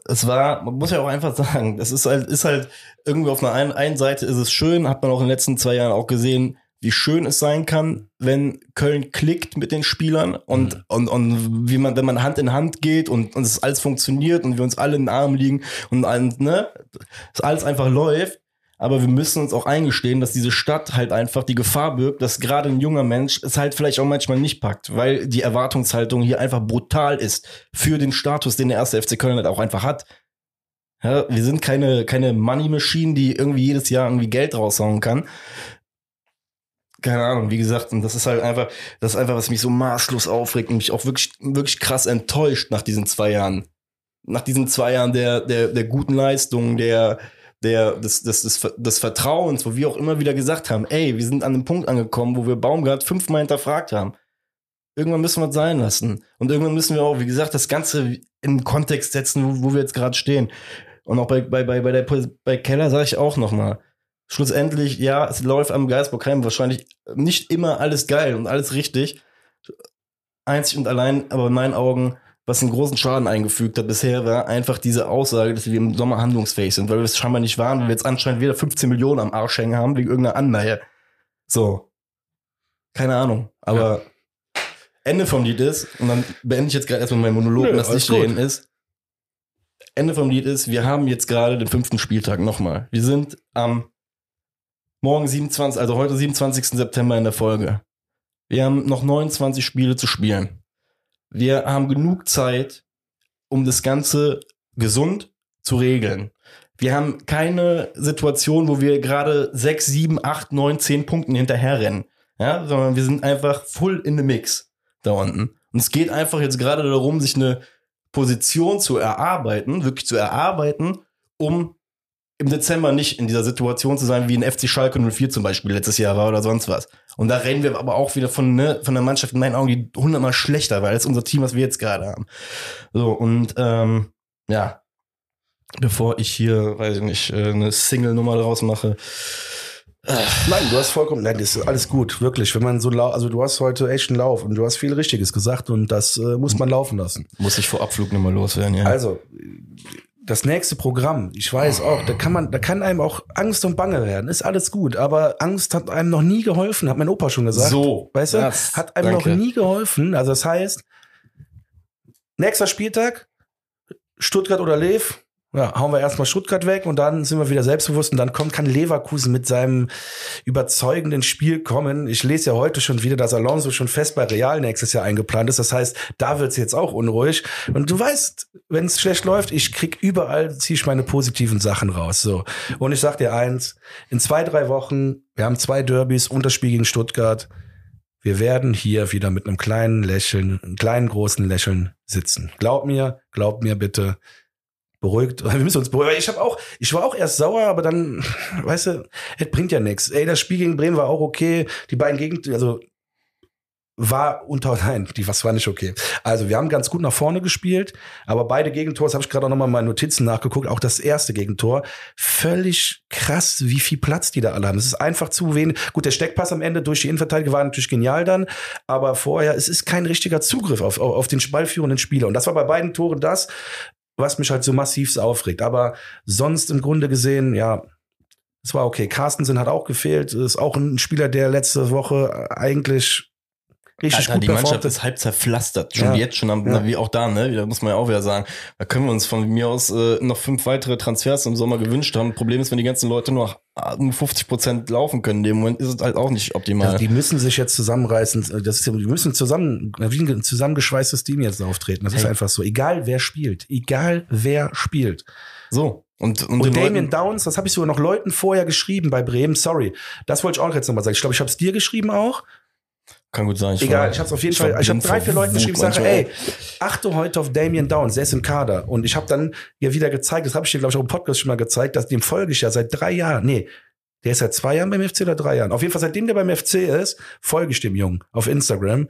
es war, man muss ja auch einfach sagen, das ist halt, ist halt irgendwie auf einer einen, einen Seite ist es schön, hat man auch in den letzten zwei Jahren auch gesehen, wie schön es sein kann, wenn Köln klickt mit den Spielern und, Mhm. und, und wie man, wenn man Hand in Hand geht und, und es alles funktioniert und wir uns alle in den Arm liegen und allen, ne, dass alles einfach läuft. Aber wir müssen uns auch eingestehen, dass diese Stadt halt einfach die Gefahr birgt, dass gerade ein junger Mensch es halt vielleicht auch manchmal nicht packt, weil die Erwartungshaltung hier einfach brutal ist für den Status, den der erste FC Köln halt auch einfach hat. Ja, wir sind keine, keine Money Machine, die irgendwie jedes Jahr irgendwie Geld raushauen kann. Keine Ahnung, wie gesagt, und das ist halt einfach, das ist einfach, was mich so maßlos aufregt und mich auch wirklich, wirklich krass enttäuscht nach diesen zwei Jahren. Nach diesen zwei Jahren der, der, der guten Leistung, der, der, des, des, des, des Vertrauens, wo wir auch immer wieder gesagt haben, ey, wir sind an einem Punkt angekommen, wo wir Baumgart fünfmal hinterfragt haben. Irgendwann müssen wir es sein lassen. Und irgendwann müssen wir auch, wie gesagt, das Ganze in den Kontext setzen, wo, wo wir jetzt gerade stehen. Und auch bei, bei, bei, bei, der, bei Keller sage ich auch nochmal, schlussendlich, ja, es läuft am Geisbockheim wahrscheinlich nicht immer alles geil und alles richtig. Einzig und allein, aber in meinen Augen, was einen großen Schaden eingefügt hat bisher, war einfach diese Aussage, dass wir im Sommer handlungsfähig sind, weil wir es scheinbar nicht waren, weil wir jetzt anscheinend wieder 15 Millionen am Arsch hängen haben wegen irgendeiner Anleihe. So. Keine Ahnung. Aber Ende vom Lied ist, und dann beende ich jetzt gerade erstmal meinen Monolog, Nö, und das nicht reden ist. Ende vom Lied ist, wir haben jetzt gerade den fünften Spieltag nochmal. Wir sind am morgen 27, also heute 27. September in der Folge. Wir haben noch 29 Spiele zu spielen. Wir haben genug Zeit, um das Ganze gesund zu regeln. Wir haben keine Situation, wo wir gerade 6, 7, 8, 9, 10 Punkten hinterherrennen. Ja, sondern wir sind einfach full in the mix da unten. Und es geht einfach jetzt gerade darum, sich eine Position zu erarbeiten, wirklich zu erarbeiten, um im Dezember nicht in dieser Situation zu sein, wie ein FC Schalke 04 zum Beispiel letztes Jahr war oder sonst was. Und da reden wir aber auch wieder von, ne, von der Mannschaft in meinen Augen, die hundertmal schlechter war als unser Team, was wir jetzt gerade haben. So, und ähm, ja, bevor ich hier, weiß ich nicht, äh, eine Single-Nummer draus mache, Nein, du hast vollkommen, nein, das ist alles gut, wirklich. Wenn man so lau also du hast heute echt einen Lauf und du hast viel Richtiges gesagt und das äh, muss man laufen lassen. muss ich vor Abflug nochmal loswerden, ja. Also, das nächste Programm, ich weiß auch, da kann man, da kann einem auch Angst und Bange werden, ist alles gut, aber Angst hat einem noch nie geholfen, hat mein Opa schon gesagt. So, weißt du, das- hat einem danke. noch nie geholfen. Also das heißt, nächster Spieltag, Stuttgart oder Lev, ja, hauen wir erstmal Stuttgart weg und dann sind wir wieder selbstbewusst und dann kommt, kann Leverkusen mit seinem überzeugenden Spiel kommen. Ich lese ja heute schon wieder, dass Alonso schon fest bei Real nächstes Jahr eingeplant ist. Das heißt, da wird's jetzt auch unruhig. Und du weißt, wenn es schlecht läuft, ich krieg überall, ziehe ich meine positiven Sachen raus. So. Und ich sag dir eins, in zwei, drei Wochen, wir haben zwei Derbys und das Spiel gegen Stuttgart. Wir werden hier wieder mit einem kleinen Lächeln, einem kleinen großen Lächeln sitzen. Glaub mir, glaub mir bitte. Beruhigt. Wir müssen uns beruhigen. Ich habe auch, ich war auch erst sauer, aber dann, weißt du, es bringt ja nichts. Ey, das Spiel gegen Bremen war auch okay. Die beiden Gegend, also war unter, nein, die was war nicht okay. Also wir haben ganz gut nach vorne gespielt, aber beide Gegentore, das habe ich gerade auch nochmal in meinen Notizen nachgeguckt, auch das erste Gegentor, völlig krass, wie viel Platz die da alle haben. Es ist einfach zu wenig. Gut, der Steckpass am Ende durch die Innenverteidiger war natürlich genial dann, aber vorher, es ist kein richtiger Zugriff auf, auf den ballführenden Spieler. Und das war bei beiden Toren das, was mich halt so massiv aufregt. Aber sonst im Grunde gesehen, ja, es war okay. Carstensen hat auch gefehlt, ist auch ein Spieler, der letzte Woche eigentlich richtig Alter, gut die Mannschaft performt ist halb zerpflastert. Schon Ja. jetzt schon, am, Ja. wie auch da, ne? Da muss man ja auch wieder sagen. Da können wir uns von mir aus äh, noch fünf weitere Transfers im Sommer gewünscht haben. Problem ist, wenn die ganzen Leute nur ah, nur 50 Prozent laufen können, in dem Moment ist es halt auch nicht optimal. Also die müssen sich jetzt zusammenreißen. Das ist, die müssen zusammen, wie ein zusammengeschweißtes Team jetzt auftreten. Das ist Hey. einfach so. Egal wer spielt. Egal wer spielt. so. Und, und, Und Damien Downs, das habe ich sogar noch Leuten vorher geschrieben bei Bremen. Sorry. Das wollte ich auch jetzt nochmal sagen. Ich glaube, ich habe es dir geschrieben auch. Kann gut sein. Ich Egal, war- ich habe es auf jeden Fall. Ich habe drei, vier Leuten geschrieben, sage, ey, achte heute auf Damien Downs, der ist im Kader. Und ich habe dann ja wieder gezeigt, das habe ich dir, glaube ich, auch im Podcast schon mal gezeigt, dass dem folge ich ja seit drei Jahren. Nee, der ist seit zwei Jahren beim FC oder drei Jahren. Auf jeden Fall, seitdem der beim FC ist, folge ich dem Jungen auf Instagram.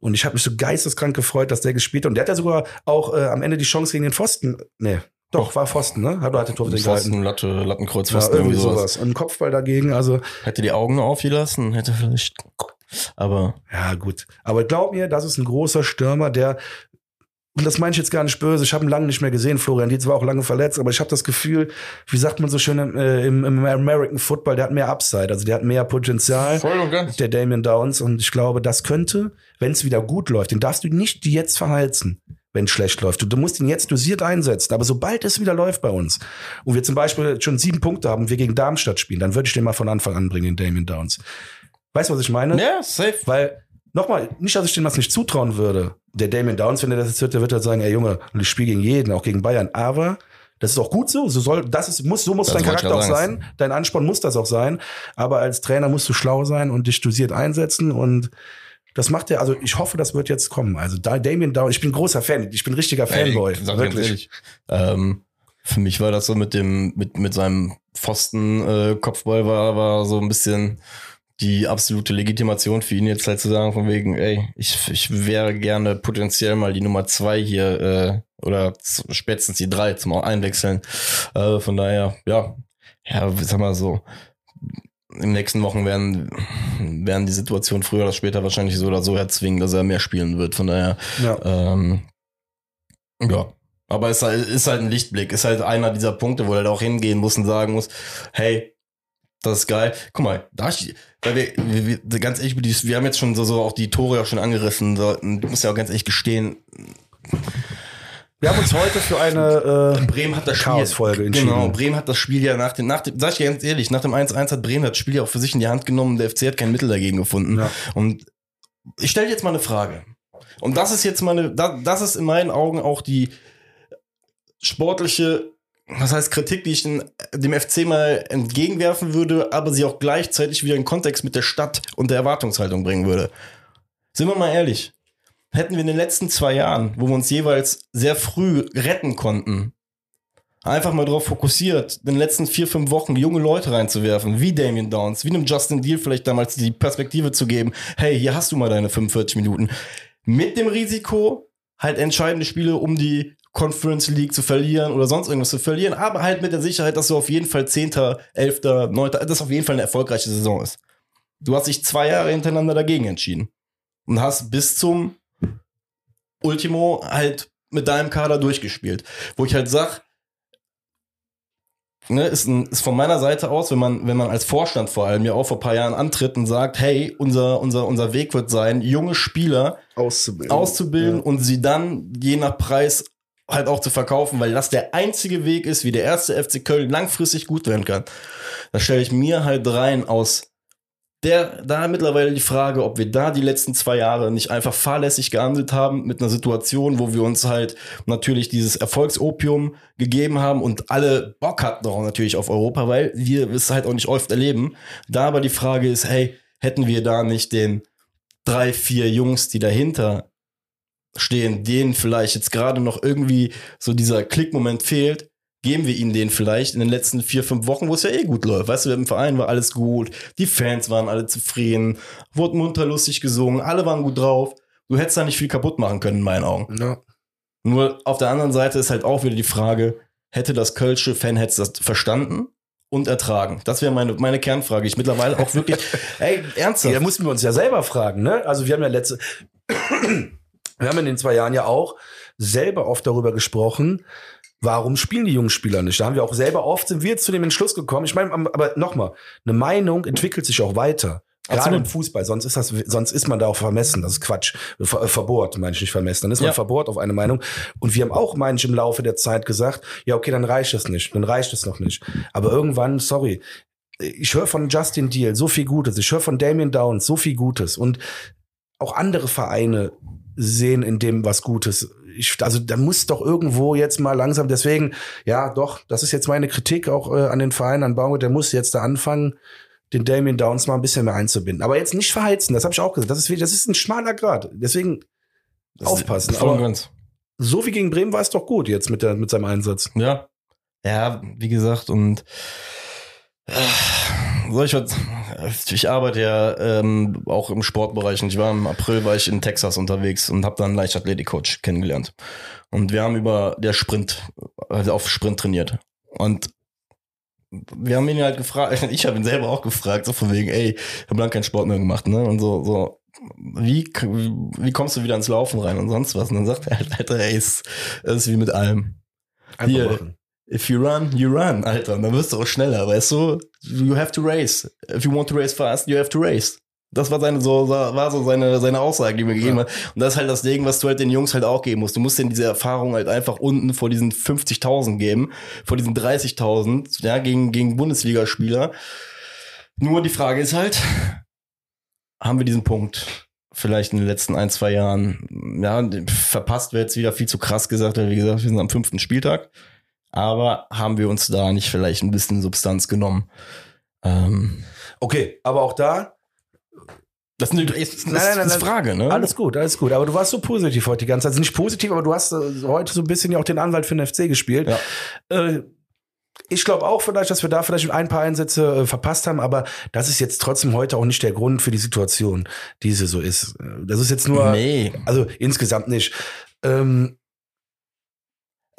Und ich habe mich so geisteskrank gefreut, dass der gespielt hat. Und der hat ja sogar auch äh, am Ende die Chance gegen den Pfosten. Nee, doch, war Pfosten, ne? Hat er hat den Torwart. Pfosten, Latte, Lattenkreuz, Ja, Pfosten, irgendwie irgendwie sowas. sowas. Ein Kopfball dagegen, also Hätte die Augen aufgelassen, hätte vielleicht. Aber Ja, gut. Aber glaub mir, das ist ein großer Stürmer, der und das meine ich jetzt gar nicht böse, ich habe ihn lange nicht mehr gesehen, Florian Dietz war auch lange verletzt, aber ich habe das Gefühl, wie sagt man so schön äh, im, im American Football, der hat mehr Upside, also der hat mehr Potenzial, Voll und ganz. der Damien Downs und ich glaube, das könnte, wenn es wieder gut läuft, den darfst du nicht jetzt verheizen, wenn es schlecht läuft. Du, du musst ihn jetzt dosiert einsetzen, aber sobald es wieder läuft bei uns und wir zum Beispiel schon sieben Punkte haben und wir gegen Darmstadt spielen, dann würde ich den mal von Anfang an bringen, den Damien Downs. Weißt du, was ich meine? Ja, safe. Weil, nochmal, nicht, dass ich dem was nicht zutrauen würde. Der Damien Downs, wenn er das jetzt hört, der wird halt sagen, ey Junge, ich spiele gegen jeden, auch gegen Bayern. Aber das ist auch gut so. So soll, das ist, muss, so muss Das dein Charakter auch sein. Dein Ansporn muss das auch sein. Aber als Trainer musst du schlau sein und dich dosiert einsetzen und das macht er, also ich hoffe, das wird jetzt kommen. Also da Damien Downs, ich bin großer Fan, ich bin richtiger Fanboy. Ey, sag wirklich. ehrlich, Ähm, für mich war das so mit dem, mit, mit seinem Pfosten äh, war, war so ein bisschen die absolute Legitimation für ihn jetzt halt zu sagen, von wegen, ey, ich, ich wäre gerne potenziell mal die Nummer zwei hier, äh, oder spätestens die drei zum Einwechseln. Äh, von daher, ja, ja, sag mal so, in den nächsten Wochen werden, werden die Situationen früher oder später wahrscheinlich so oder so erzwingen, dass er mehr spielen wird. Von daher, Ja. ähm, ja. Aber es ist halt, ist halt ein Lichtblick. Ist halt einer dieser Punkte, wo er da auch hingehen muss und sagen muss, hey, das ist geil. Guck mal, da ich, weil wir, wir, wir ganz ehrlich, wir haben jetzt schon so, so auch die Tore auch schon angerissen. So, und Du musst ja auch ganz ehrlich gestehen, Wir haben uns heute für eine äh, Bremen hat das Spiel. Chaosfolge entschieden. Genau, Bremen hat das Spiel ja nach dem, nach dem, sag ich ganz ehrlich, nach dem 1-1 hat Bremen das Spiel ja auch für sich in die Hand genommen. Der FC hat kein Mittel dagegen gefunden. Ja. Und ich stelle jetzt mal eine Frage. Und das ist jetzt meine, da- das ist in meinen Augen auch die sportliche, was heißt Kritik, die ich dem FC mal entgegenwerfen würde, aber sie auch gleichzeitig wieder in Kontext mit der Stadt und der Erwartungshaltung bringen würde. Sind wir mal ehrlich. Hätten wir in den letzten zwei Jahren, wo wir uns jeweils sehr früh retten konnten, einfach mal darauf fokussiert, in den letzten vier, fünf Wochen junge Leute reinzuwerfen, wie Damien Downs, wie einem Justin Deal vielleicht damals die Perspektive zu geben, hey, hier hast du mal deine 45 Minuten. Mit dem Risiko, halt entscheidende Spiele um die Conference League zu verlieren oder sonst irgendwas zu verlieren, aber halt mit der Sicherheit, dass du auf jeden Fall 10., 11., 9., das auf jeden Fall eine erfolgreiche Saison ist. Du hast dich zwei Jahre hintereinander dagegen entschieden und hast bis zum Ultimo halt mit deinem Kader durchgespielt. Wo ich halt sag, ne, ist, ein, ist von meiner Seite aus, wenn man, wenn man als Vorstand vor allem ja auch vor ein paar Jahren antritt und sagt, hey, unser, unser, unser Weg wird sein, junge Spieler auszubilden. auszubilden und sie dann je nach Preis halt auch zu verkaufen, weil das der einzige Weg ist, wie der erste FC Köln langfristig gut werden kann. Da stelle ich mir halt rein aus der, da mittlerweile die Frage, ob wir da die letzten zwei Jahre nicht einfach fahrlässig gehandelt haben mit einer Situation, wo wir uns halt natürlich dieses Erfolgsopium gegeben haben und alle Bock hatten auch natürlich auf Europa, weil wir es halt auch nicht oft erleben. Da aber die Frage ist, hey, hätten wir da nicht den drei, vier Jungs, die dahinter stehen, denen vielleicht jetzt gerade noch irgendwie so dieser Klickmoment fehlt, geben wir ihnen den vielleicht in den letzten vier, fünf Wochen, wo es ja eh gut läuft. Weißt du, im Verein war alles gut, die Fans waren alle zufrieden, wurde munter lustig gesungen, alle waren gut drauf. Du hättest da nicht viel kaputt machen können, in meinen Augen. Ja. Nur auf der anderen Seite ist halt auch wieder die Frage, hätte das Kölsche Fanhetz das verstanden und ertragen? Das wäre meine, meine Kernfrage. Ich mittlerweile auch wirklich, ey, ernsthaft. Ja, mussten wir uns ja selber fragen, ne? Also wir haben ja letzte, wir haben in den zwei Jahren ja auch selber oft darüber gesprochen, warum spielen die jungen Spieler nicht? Da haben wir auch selber oft sind wir zu dem Entschluss gekommen. Ich meine, aber nochmal, eine Meinung entwickelt sich auch weiter. Gerade Absolut. im Fußball, sonst ist das, sonst ist man da auch vermessen. Das ist Quatsch. Ver, äh, verbohrt, meine ich nicht vermessen. Dann ist man Ja. verbohrt auf eine Meinung. Und wir haben auch manche im Laufe der Zeit gesagt, ja, okay, dann reicht es nicht. Dann reicht es noch nicht. Aber irgendwann, sorry, ich höre von Justin Deal so viel Gutes. Ich höre von Damien Downs so viel Gutes. Und auch andere Vereine sehen in dem was Gutes. Ich, also da muss doch irgendwo jetzt mal langsam, deswegen, ja, doch, das ist jetzt meine Kritik auch äh, an den Verein, an Baumgart, der muss jetzt da anfangen, den Damien Downs mal ein bisschen mehr einzubinden. Aber jetzt nicht verheizen, das habe ich auch gesagt. Das ist, das ist ein schmaler Grad. Deswegen Das aufpassen. Aber ganz. so wie gegen Bremen war es doch gut jetzt mit, der, mit seinem Einsatz. Ja. Ja, wie gesagt, und äh, soll ich was? Ich arbeite ja ähm, auch im Sportbereich und ich war im April war ich in Texas unterwegs und habe dann einen Leichtathletik-Coach kennengelernt. Und wir haben über der Sprint, also auf Sprint trainiert. Und wir haben ihn halt gefragt, ich habe ihn selber auch gefragt, so von wegen, ey, ich habe lange keinen Sport mehr gemacht, ne? Und so, so, wie, wie kommst du wieder ins Laufen rein und sonst was? Und dann sagt er halt, Alter, ey, es ist wie mit allem. Einfach Hier. machen. If you run, you run, Alter. Und dann wirst du auch schneller, weißt du? You have to race. If you want to race fast, you have to race. Das war seine, so, war so seine, seine Aussage, die mir gegeben hat. Und das ist halt das Ding, was du halt den Jungs halt auch geben musst. Du musst denen diese Erfahrung halt einfach unten vor diesen 50.000 geben, vor diesen 30.000, ja, gegen, gegen Bundesligaspieler. Nur die Frage ist halt, haben wir diesen Punkt vielleicht in den letzten ein, zwei Jahren, ja, verpasst wäre jetzt wieder viel zu krass gesagt, weil wie gesagt, wir sind am fünften Spieltag. Aber haben wir uns da nicht vielleicht ein bisschen Substanz genommen? Ähm, Okay, aber auch da, das ist eine, das ist, Nein, nein, nein, das ist nein. Frage, ne? alles gut, alles gut. Aber du warst so positiv heute die ganze Zeit. Also nicht positiv, aber du hast äh, heute so ein bisschen ja auch den Anwalt für den FC gespielt. Ja. Äh, ich glaube auch vielleicht, dass wir da vielleicht ein paar Einsätze äh, verpasst haben, aber das ist jetzt trotzdem heute auch nicht der Grund für die Situation, die sie so ist. Äh, Das ist jetzt nur, nee. also insgesamt nicht. Ähm,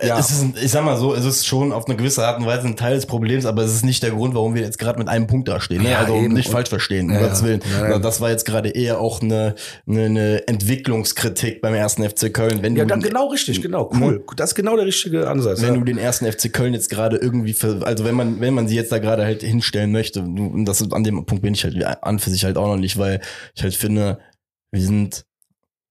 Ja. Es ist, ich sag mal so, es ist schon auf eine gewisse Art und Weise ein Teil des Problems, aber es ist nicht der Grund, warum wir jetzt gerade mit einem Punkt da stehen. Ne? Ja, also eben. nicht falsch verstehen, um Ja, Gottes Willen. ja. Das war jetzt gerade eher auch eine, eine, eine Entwicklungskritik beim ersten FC Köln. Wenn ja, du, dann genau richtig, genau, cool. Das ist genau der richtige Ansatz. wenn du den ersten FC Köln jetzt gerade irgendwie, für, also wenn man, wenn man sie jetzt da gerade halt hinstellen möchte, und das ist, an dem Punkt bin ich halt an für sich halt auch noch nicht, weil ich halt finde, wir sind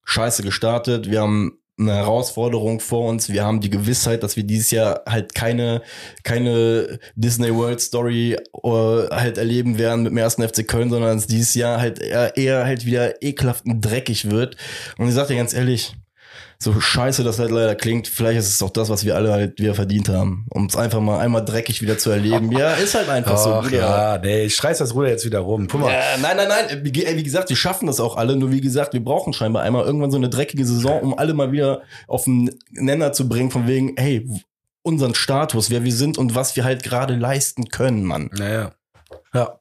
scheiße gestartet, wir haben eine Herausforderung vor uns, wir haben die Gewissheit, dass wir dieses Jahr halt keine, keine Disney World Story äh, halt erleben werden mit dem ersten FC Köln, sondern dass dieses Jahr halt eher, eher halt wieder ekelhaft und dreckig wird. Und ich sag dir ganz ehrlich, so scheiße das halt leider klingt, vielleicht ist es auch das, was wir alle halt wieder verdient haben. Um es einfach mal einmal dreckig wieder zu erleben. Ja, ist halt einfach so. Ach Bruder. ja, nee, ich reiß das Ruder jetzt wieder rum. Guck mal. Äh, nein, nein, nein. Wie, gesagt, wir schaffen das auch alle. Nur wie gesagt, wir brauchen scheinbar einmal irgendwann so eine dreckige Saison, um alle mal wieder auf den Nenner zu bringen, von wegen, hey, unseren Status, wer wir sind und was wir halt gerade leisten können, Mann. Naja. Ja.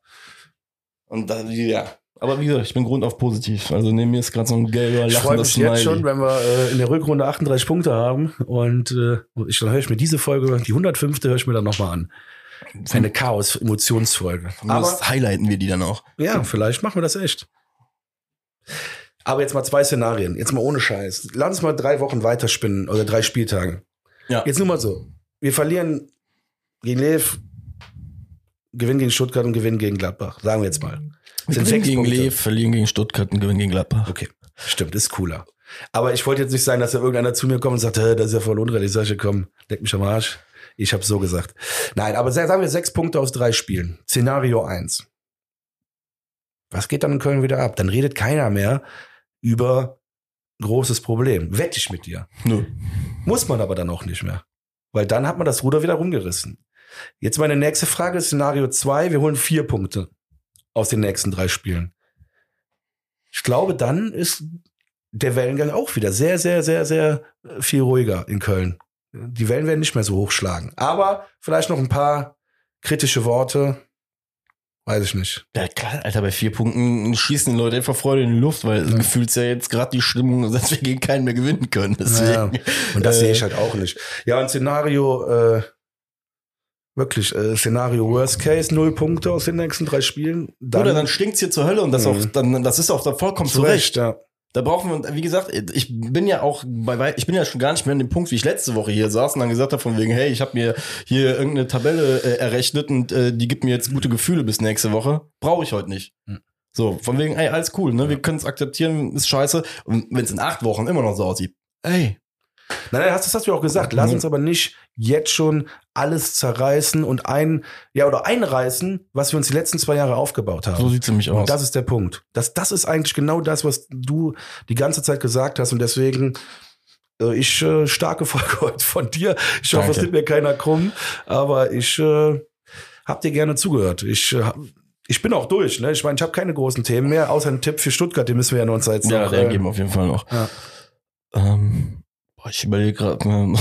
Und da, ja. Aber wie gesagt, ich bin grundauf positiv. Also neben mir ist gerade so ein gelber, Ich freue mich jetzt schon, wenn wir äh, in der Rückrunde 38 Punkte haben. Und äh, ich, dann höre ich mir diese Folge, die 105. höre ich mir dann nochmal an. Eine Chaos-Emotionsfolge. Aber Aber highlighten wir die dann auch. ja, vielleicht machen wir das echt. Aber jetzt mal zwei Szenarien. Jetzt mal ohne Scheiß. Lass uns mal drei Wochen weiterspinnen oder drei Spieltage. Ja. Jetzt nur mal so. Wir verlieren gegen Lev, gewinnen gegen Stuttgart und gewinnen gegen Gladbach. Sagen wir jetzt mal. Sind gewinnen gegen. Lev, verlieren gegen Stuttgart und gewinnen gegen Gladbach. Okay, stimmt, ist cooler. Aber ich wollte jetzt nicht sagen, dass da irgendeiner zu mir kommt und sagt, "Hä, das ist ja voll unrealistisch. Ich sage, komm, leck mich am Arsch. Ich habe so gesagt. Nein, aber sa- sagen wir sechs Punkte aus drei Spielen. Szenario eins. Was geht dann in Köln wieder ab? Dann redet keiner mehr über großes Problem. Wette ich mit dir. Nö. Muss man aber dann auch nicht mehr. Weil dann hat man das Ruder wieder rumgerissen. Jetzt meine nächste Frage, Szenario zwei. Wir holen vier Punkte aus den nächsten drei Spielen. Ich glaube, dann ist der Wellengang auch wieder sehr, sehr, sehr, sehr äh, viel ruhiger in Köln. Die Wellen werden nicht mehr so hochschlagen. Aber vielleicht noch ein paar kritische Worte. Weiß ich nicht. Ja, klar, Alter, bei vier Punkten schießen die Leute einfach Freude in die Luft, weil Ja. gefühlt ist ja jetzt gerade die Stimmung, dass wir gegen keinen mehr gewinnen können. Deswegen. Ja, Und das Äh, sehe ich halt auch nicht. Ja, ein Szenario, äh, wirklich, äh, Szenario Worst Case, null Punkte aus den nächsten drei Spielen. Dann, Oder dann stinkt's hier zur Hölle und das Mhm. auch, dann, das ist auch da vollkommen zu zurecht. Recht, ja. Da brauchen wir, wie gesagt, ich bin ja auch bei weit, ich bin ja schon gar nicht mehr an dem Punkt, wie ich letzte Woche hier saß und dann gesagt habe von wegen, hey, ich habe mir hier irgendeine Tabelle äh, errechnet und äh, die gibt mir jetzt gute Gefühle bis nächste Woche. Brauche ich heute nicht. Mhm. So, von wegen, ey, alles cool, ne? Wir können es akzeptieren, ist scheiße. Und wenn es in acht Wochen immer noch so aussieht, ey, Nein, nein, das hast du auch gesagt. Lass uns aber nicht jetzt schon alles zerreißen und ein, ja, oder einreißen, was wir uns die letzten zwei Jahre aufgebaut haben. so sieht's nämlich aus. Und das ist der Punkt. Das, das ist eigentlich genau das, was du die ganze Zeit gesagt hast. Und deswegen, äh, ich äh, starke Folge heute von dir. Ich hoffe, es nimmt mir keiner krumm. Aber ich äh, hab dir gerne zugehört. Ich, äh, ich bin auch durch. Ne? Ich meine, ich habe keine großen Themen mehr, außer einen Tipp für Stuttgart, den müssen wir ja noch uns jetzt ja, noch, der äh, geben auf jeden Fall noch. Ja. Ähm, ich überlege gerade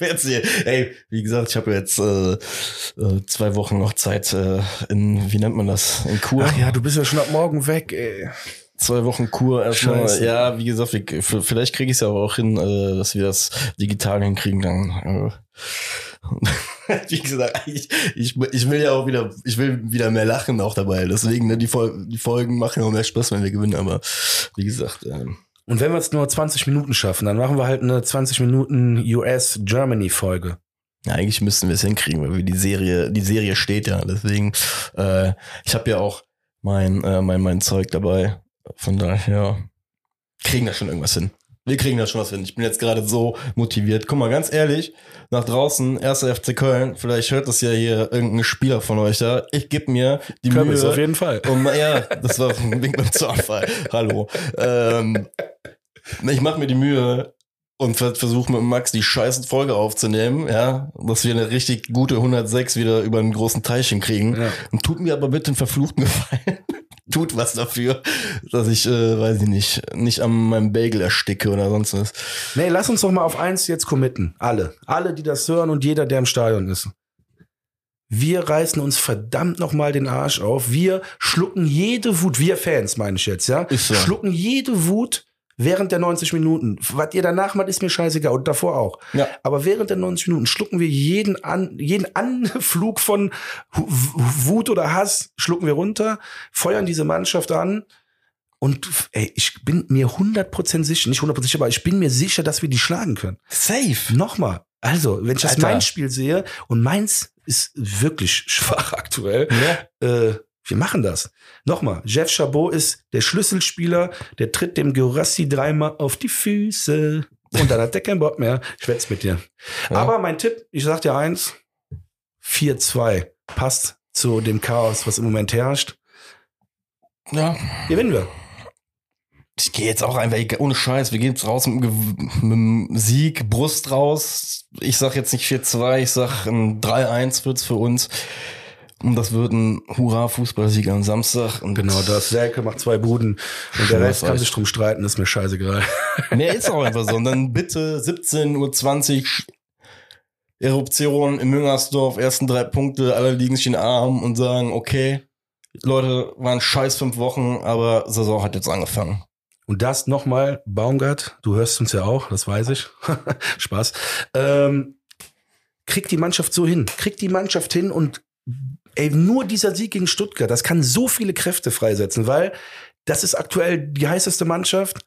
jetzt hier. Ey, wie gesagt, ich habe jetzt äh, äh, zwei Wochen noch Zeit äh, in, wie nennt man das, in Kur. Ach ja, du bist ja schon ab morgen weg, ey. Zwei Wochen Kur erstmal. Scheiße. Ja, wie gesagt, wir, vielleicht kriege ich es ja auch hin, äh, dass wir das digital hinkriegen. Dann Wie gesagt, ich, ich, ich will ja auch wieder, ich will wieder mehr lachen auch dabei. Deswegen, ne, die, Fol die Folgen machen auch mehr Spaß, wenn wir gewinnen. Aber wie gesagt, ähm, Und wenn wir es nur 20 Minuten schaffen, dann machen wir halt eine 20 Minuten US-Germany-Folge. Ja, eigentlich müssten wir es hinkriegen, weil wir die Serie, die Serie steht ja. Deswegen, äh, ich habe ja auch mein, äh, mein, mein Zeug dabei. Von daher kriegen wir schon irgendwas hin. Wir kriegen da schon was hin. Ich bin jetzt gerade so motiviert. Guck mal, ganz ehrlich, nach draußen, erster FC Köln, vielleicht hört das ja hier irgendein Spieler von euch da. Ich gebe mir die Kürbis Mühe. auf jeden Fall. Um, ja, das war ein Wink beim Zaunfall. Hallo. Ähm, ich mache mir die Mühe und ver versuche mit Max die scheiß Folge aufzunehmen, ja, dass wir eine richtig gute 106 wieder über einen großen Teich hinkriegen. Ja. Und tut mir aber bitte einen verfluchten Gefallen. Tut was dafür, dass ich, äh, weiß ich nicht, nicht an meinem Bagel ersticke oder sonst was. Nee, lass uns doch mal auf eins jetzt committen. Alle. Alle, die das hören und jeder, der im Stadion ist. Wir reißen uns verdammt nochmal den Arsch auf. Wir schlucken jede Wut, wir Fans meine ich jetzt, ja? Ist so. Schlucken jede Wut während der 90 Minuten. Was ihr danach macht, ist mir scheißegal und davor auch. Ja. Aber während der 90 Minuten schlucken wir jeden, an, jeden Anflug von Wut oder Hass, schlucken wir runter, feuern diese Mannschaft an. Und ey, ich bin mir 100% sicher, nicht 100% sicher, aber ich bin mir sicher, dass wir die schlagen können. Safe. Nochmal. Also, wenn ich das Alter. mein Spiel sehe und meins ist wirklich schwach aktuell, Ja. äh, wir machen das. Nochmal, Jeff Chabot ist der Schlüsselspieler, der tritt dem Gerassi dreimal auf die Füße und dann hat der keinen Bock mehr. Ich wetz mit dir. Ja. Aber mein Tipp, ich sag dir eins, 4-2 passt zu dem Chaos, was im Moment herrscht. Ja. Gewinnen wir. Ich gehe jetzt auch einfach, ohne Scheiß, wir gehen jetzt raus mit, mit dem Sieg, Brust raus. Ich sag jetzt nicht 4-2, ich sag ein 3-1 wird's für uns. Und das wird ein Hurra-Fußballsieg am Samstag. Und Genau das. Selke macht zwei Buden und der Rest kann sich drum streiten, ist mir scheißegal. Mehr ist auch einfach so. Und dann bitte 17.20 Uhr Eruption in Müngersdorf, ersten drei Punkte, alle liegen sich in den Arm und sagen, okay, Leute, waren scheiß fünf Wochen, aber Saison hat jetzt angefangen. Und das nochmal, Baumgart, du hörst uns ja auch, das weiß ich. Spaß. Ähm, kriegt die Mannschaft so hin. Kriegt die Mannschaft hin und ey, nur dieser Sieg gegen Stuttgart, das kann so viele Kräfte freisetzen, weil das ist aktuell die heißeste Mannschaft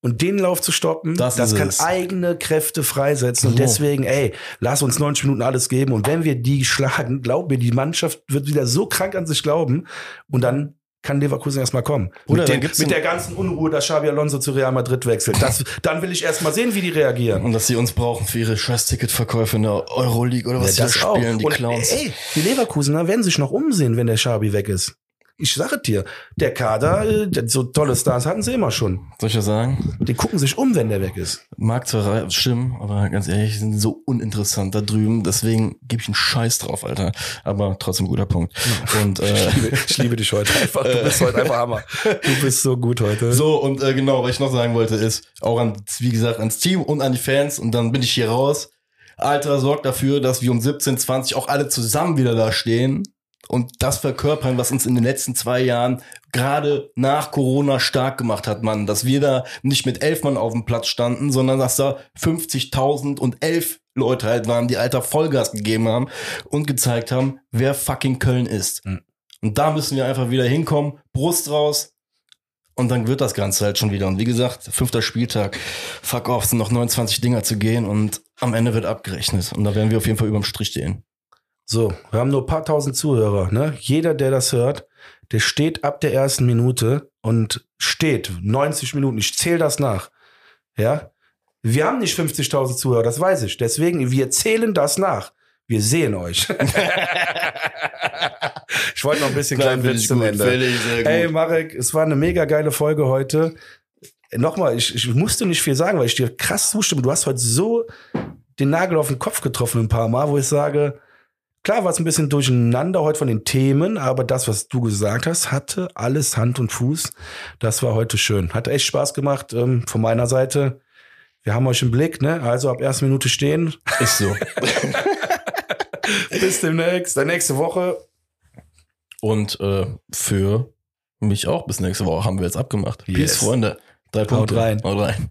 und den Lauf zu stoppen, Das das, kann es. eigene Kräfte freisetzen. Und So. deswegen, ey, lass uns 90 Minuten alles geben. Und wenn wir die schlagen, glaub mir, die Mannschaft wird wieder so krank an sich glauben und dann kann Leverkusen erstmal kommen. Bruder, mit den, mit der ganzen Unruhe, dass Xabi Alonso zu Real Madrid wechselt. Das, dann will ich erst mal sehen, wie die reagieren. Und dass sie uns brauchen für ihre scheiß Ticketverkäufe in der Euroleague oder was Ja, sie da spielen, die Und, Clowns. Ey, die Leverkusener werden sich noch umsehen, wenn der Xabi weg ist. Ich sage dir, der Kader, äh, so tolle Stars hatten sie immer schon. Soll ich das sagen? Die gucken sich um, wenn der weg ist. Mag zwar stimmen, aber ganz ehrlich, sind so uninteressant da drüben, deswegen gebe ich einen Scheiß drauf, Alter. Aber trotzdem guter Punkt. Und äh, Ich liebe, ich liebe dich heute einfach. Du bist heute einfach Hammer. Du bist so gut heute. So, und äh, genau, was ich noch sagen wollte, ist auch an, wie gesagt, ans Team und an die Fans. Und dann bin ich hier raus. Alter, sorgt dafür, dass wir um 17, 20 auch alle zusammen wieder da stehen und das verkörpern, was uns in den letzten zwei Jahren gerade nach Corona stark gemacht hat, Mann. Dass wir da nicht mit elf Mann auf dem Platz standen, sondern dass da 50.000 und elf Leute halt waren, die alter Vollgas gegeben haben und gezeigt haben, wer fucking Köln ist. Mhm. Und da müssen wir einfach wieder hinkommen, Brust raus, und dann wird das Ganze halt schon wieder. Und wie gesagt, fünfter Spieltag, fuck off, sind noch 29 Dinger zu gehen und am Ende wird abgerechnet. Und da werden wir auf jeden Fall überm Strich stehen. So, wir haben nur ein paar tausend Zuhörer. Ne? Jeder, der das hört, der steht ab der ersten Minute und steht 90 Minuten. Ich zähle das nach. Ja, wir haben nicht 50.000 Zuhörer, das weiß ich. Deswegen, wir zählen das nach. Wir sehen euch. ich wollte noch ein bisschen kleinen Witz zum Ende. sehr Ey, Marek, es war eine mega geile Folge heute. Nochmal, ich, ich musste nicht viel sagen, weil ich dir krass zustimme. Du hast heute so den Nagel auf den Kopf getroffen ein paar Mal, wo ich sage, klar war es ein bisschen durcheinander heute von den Themen, aber das, was du gesagt hast, hatte alles Hand und Fuß. Das war heute schön. Hat echt Spaß gemacht. Ähm, von meiner Seite, wir haben euch im Blick, ne? Also ab erster Minute stehen. Ist so. Bis demnächst, dann nächste Woche. Und äh, für mich auch bis nächste Woche haben wir jetzt abgemacht. Yes. Peace, Freunde. Drei Punkte. rein. Haut rein.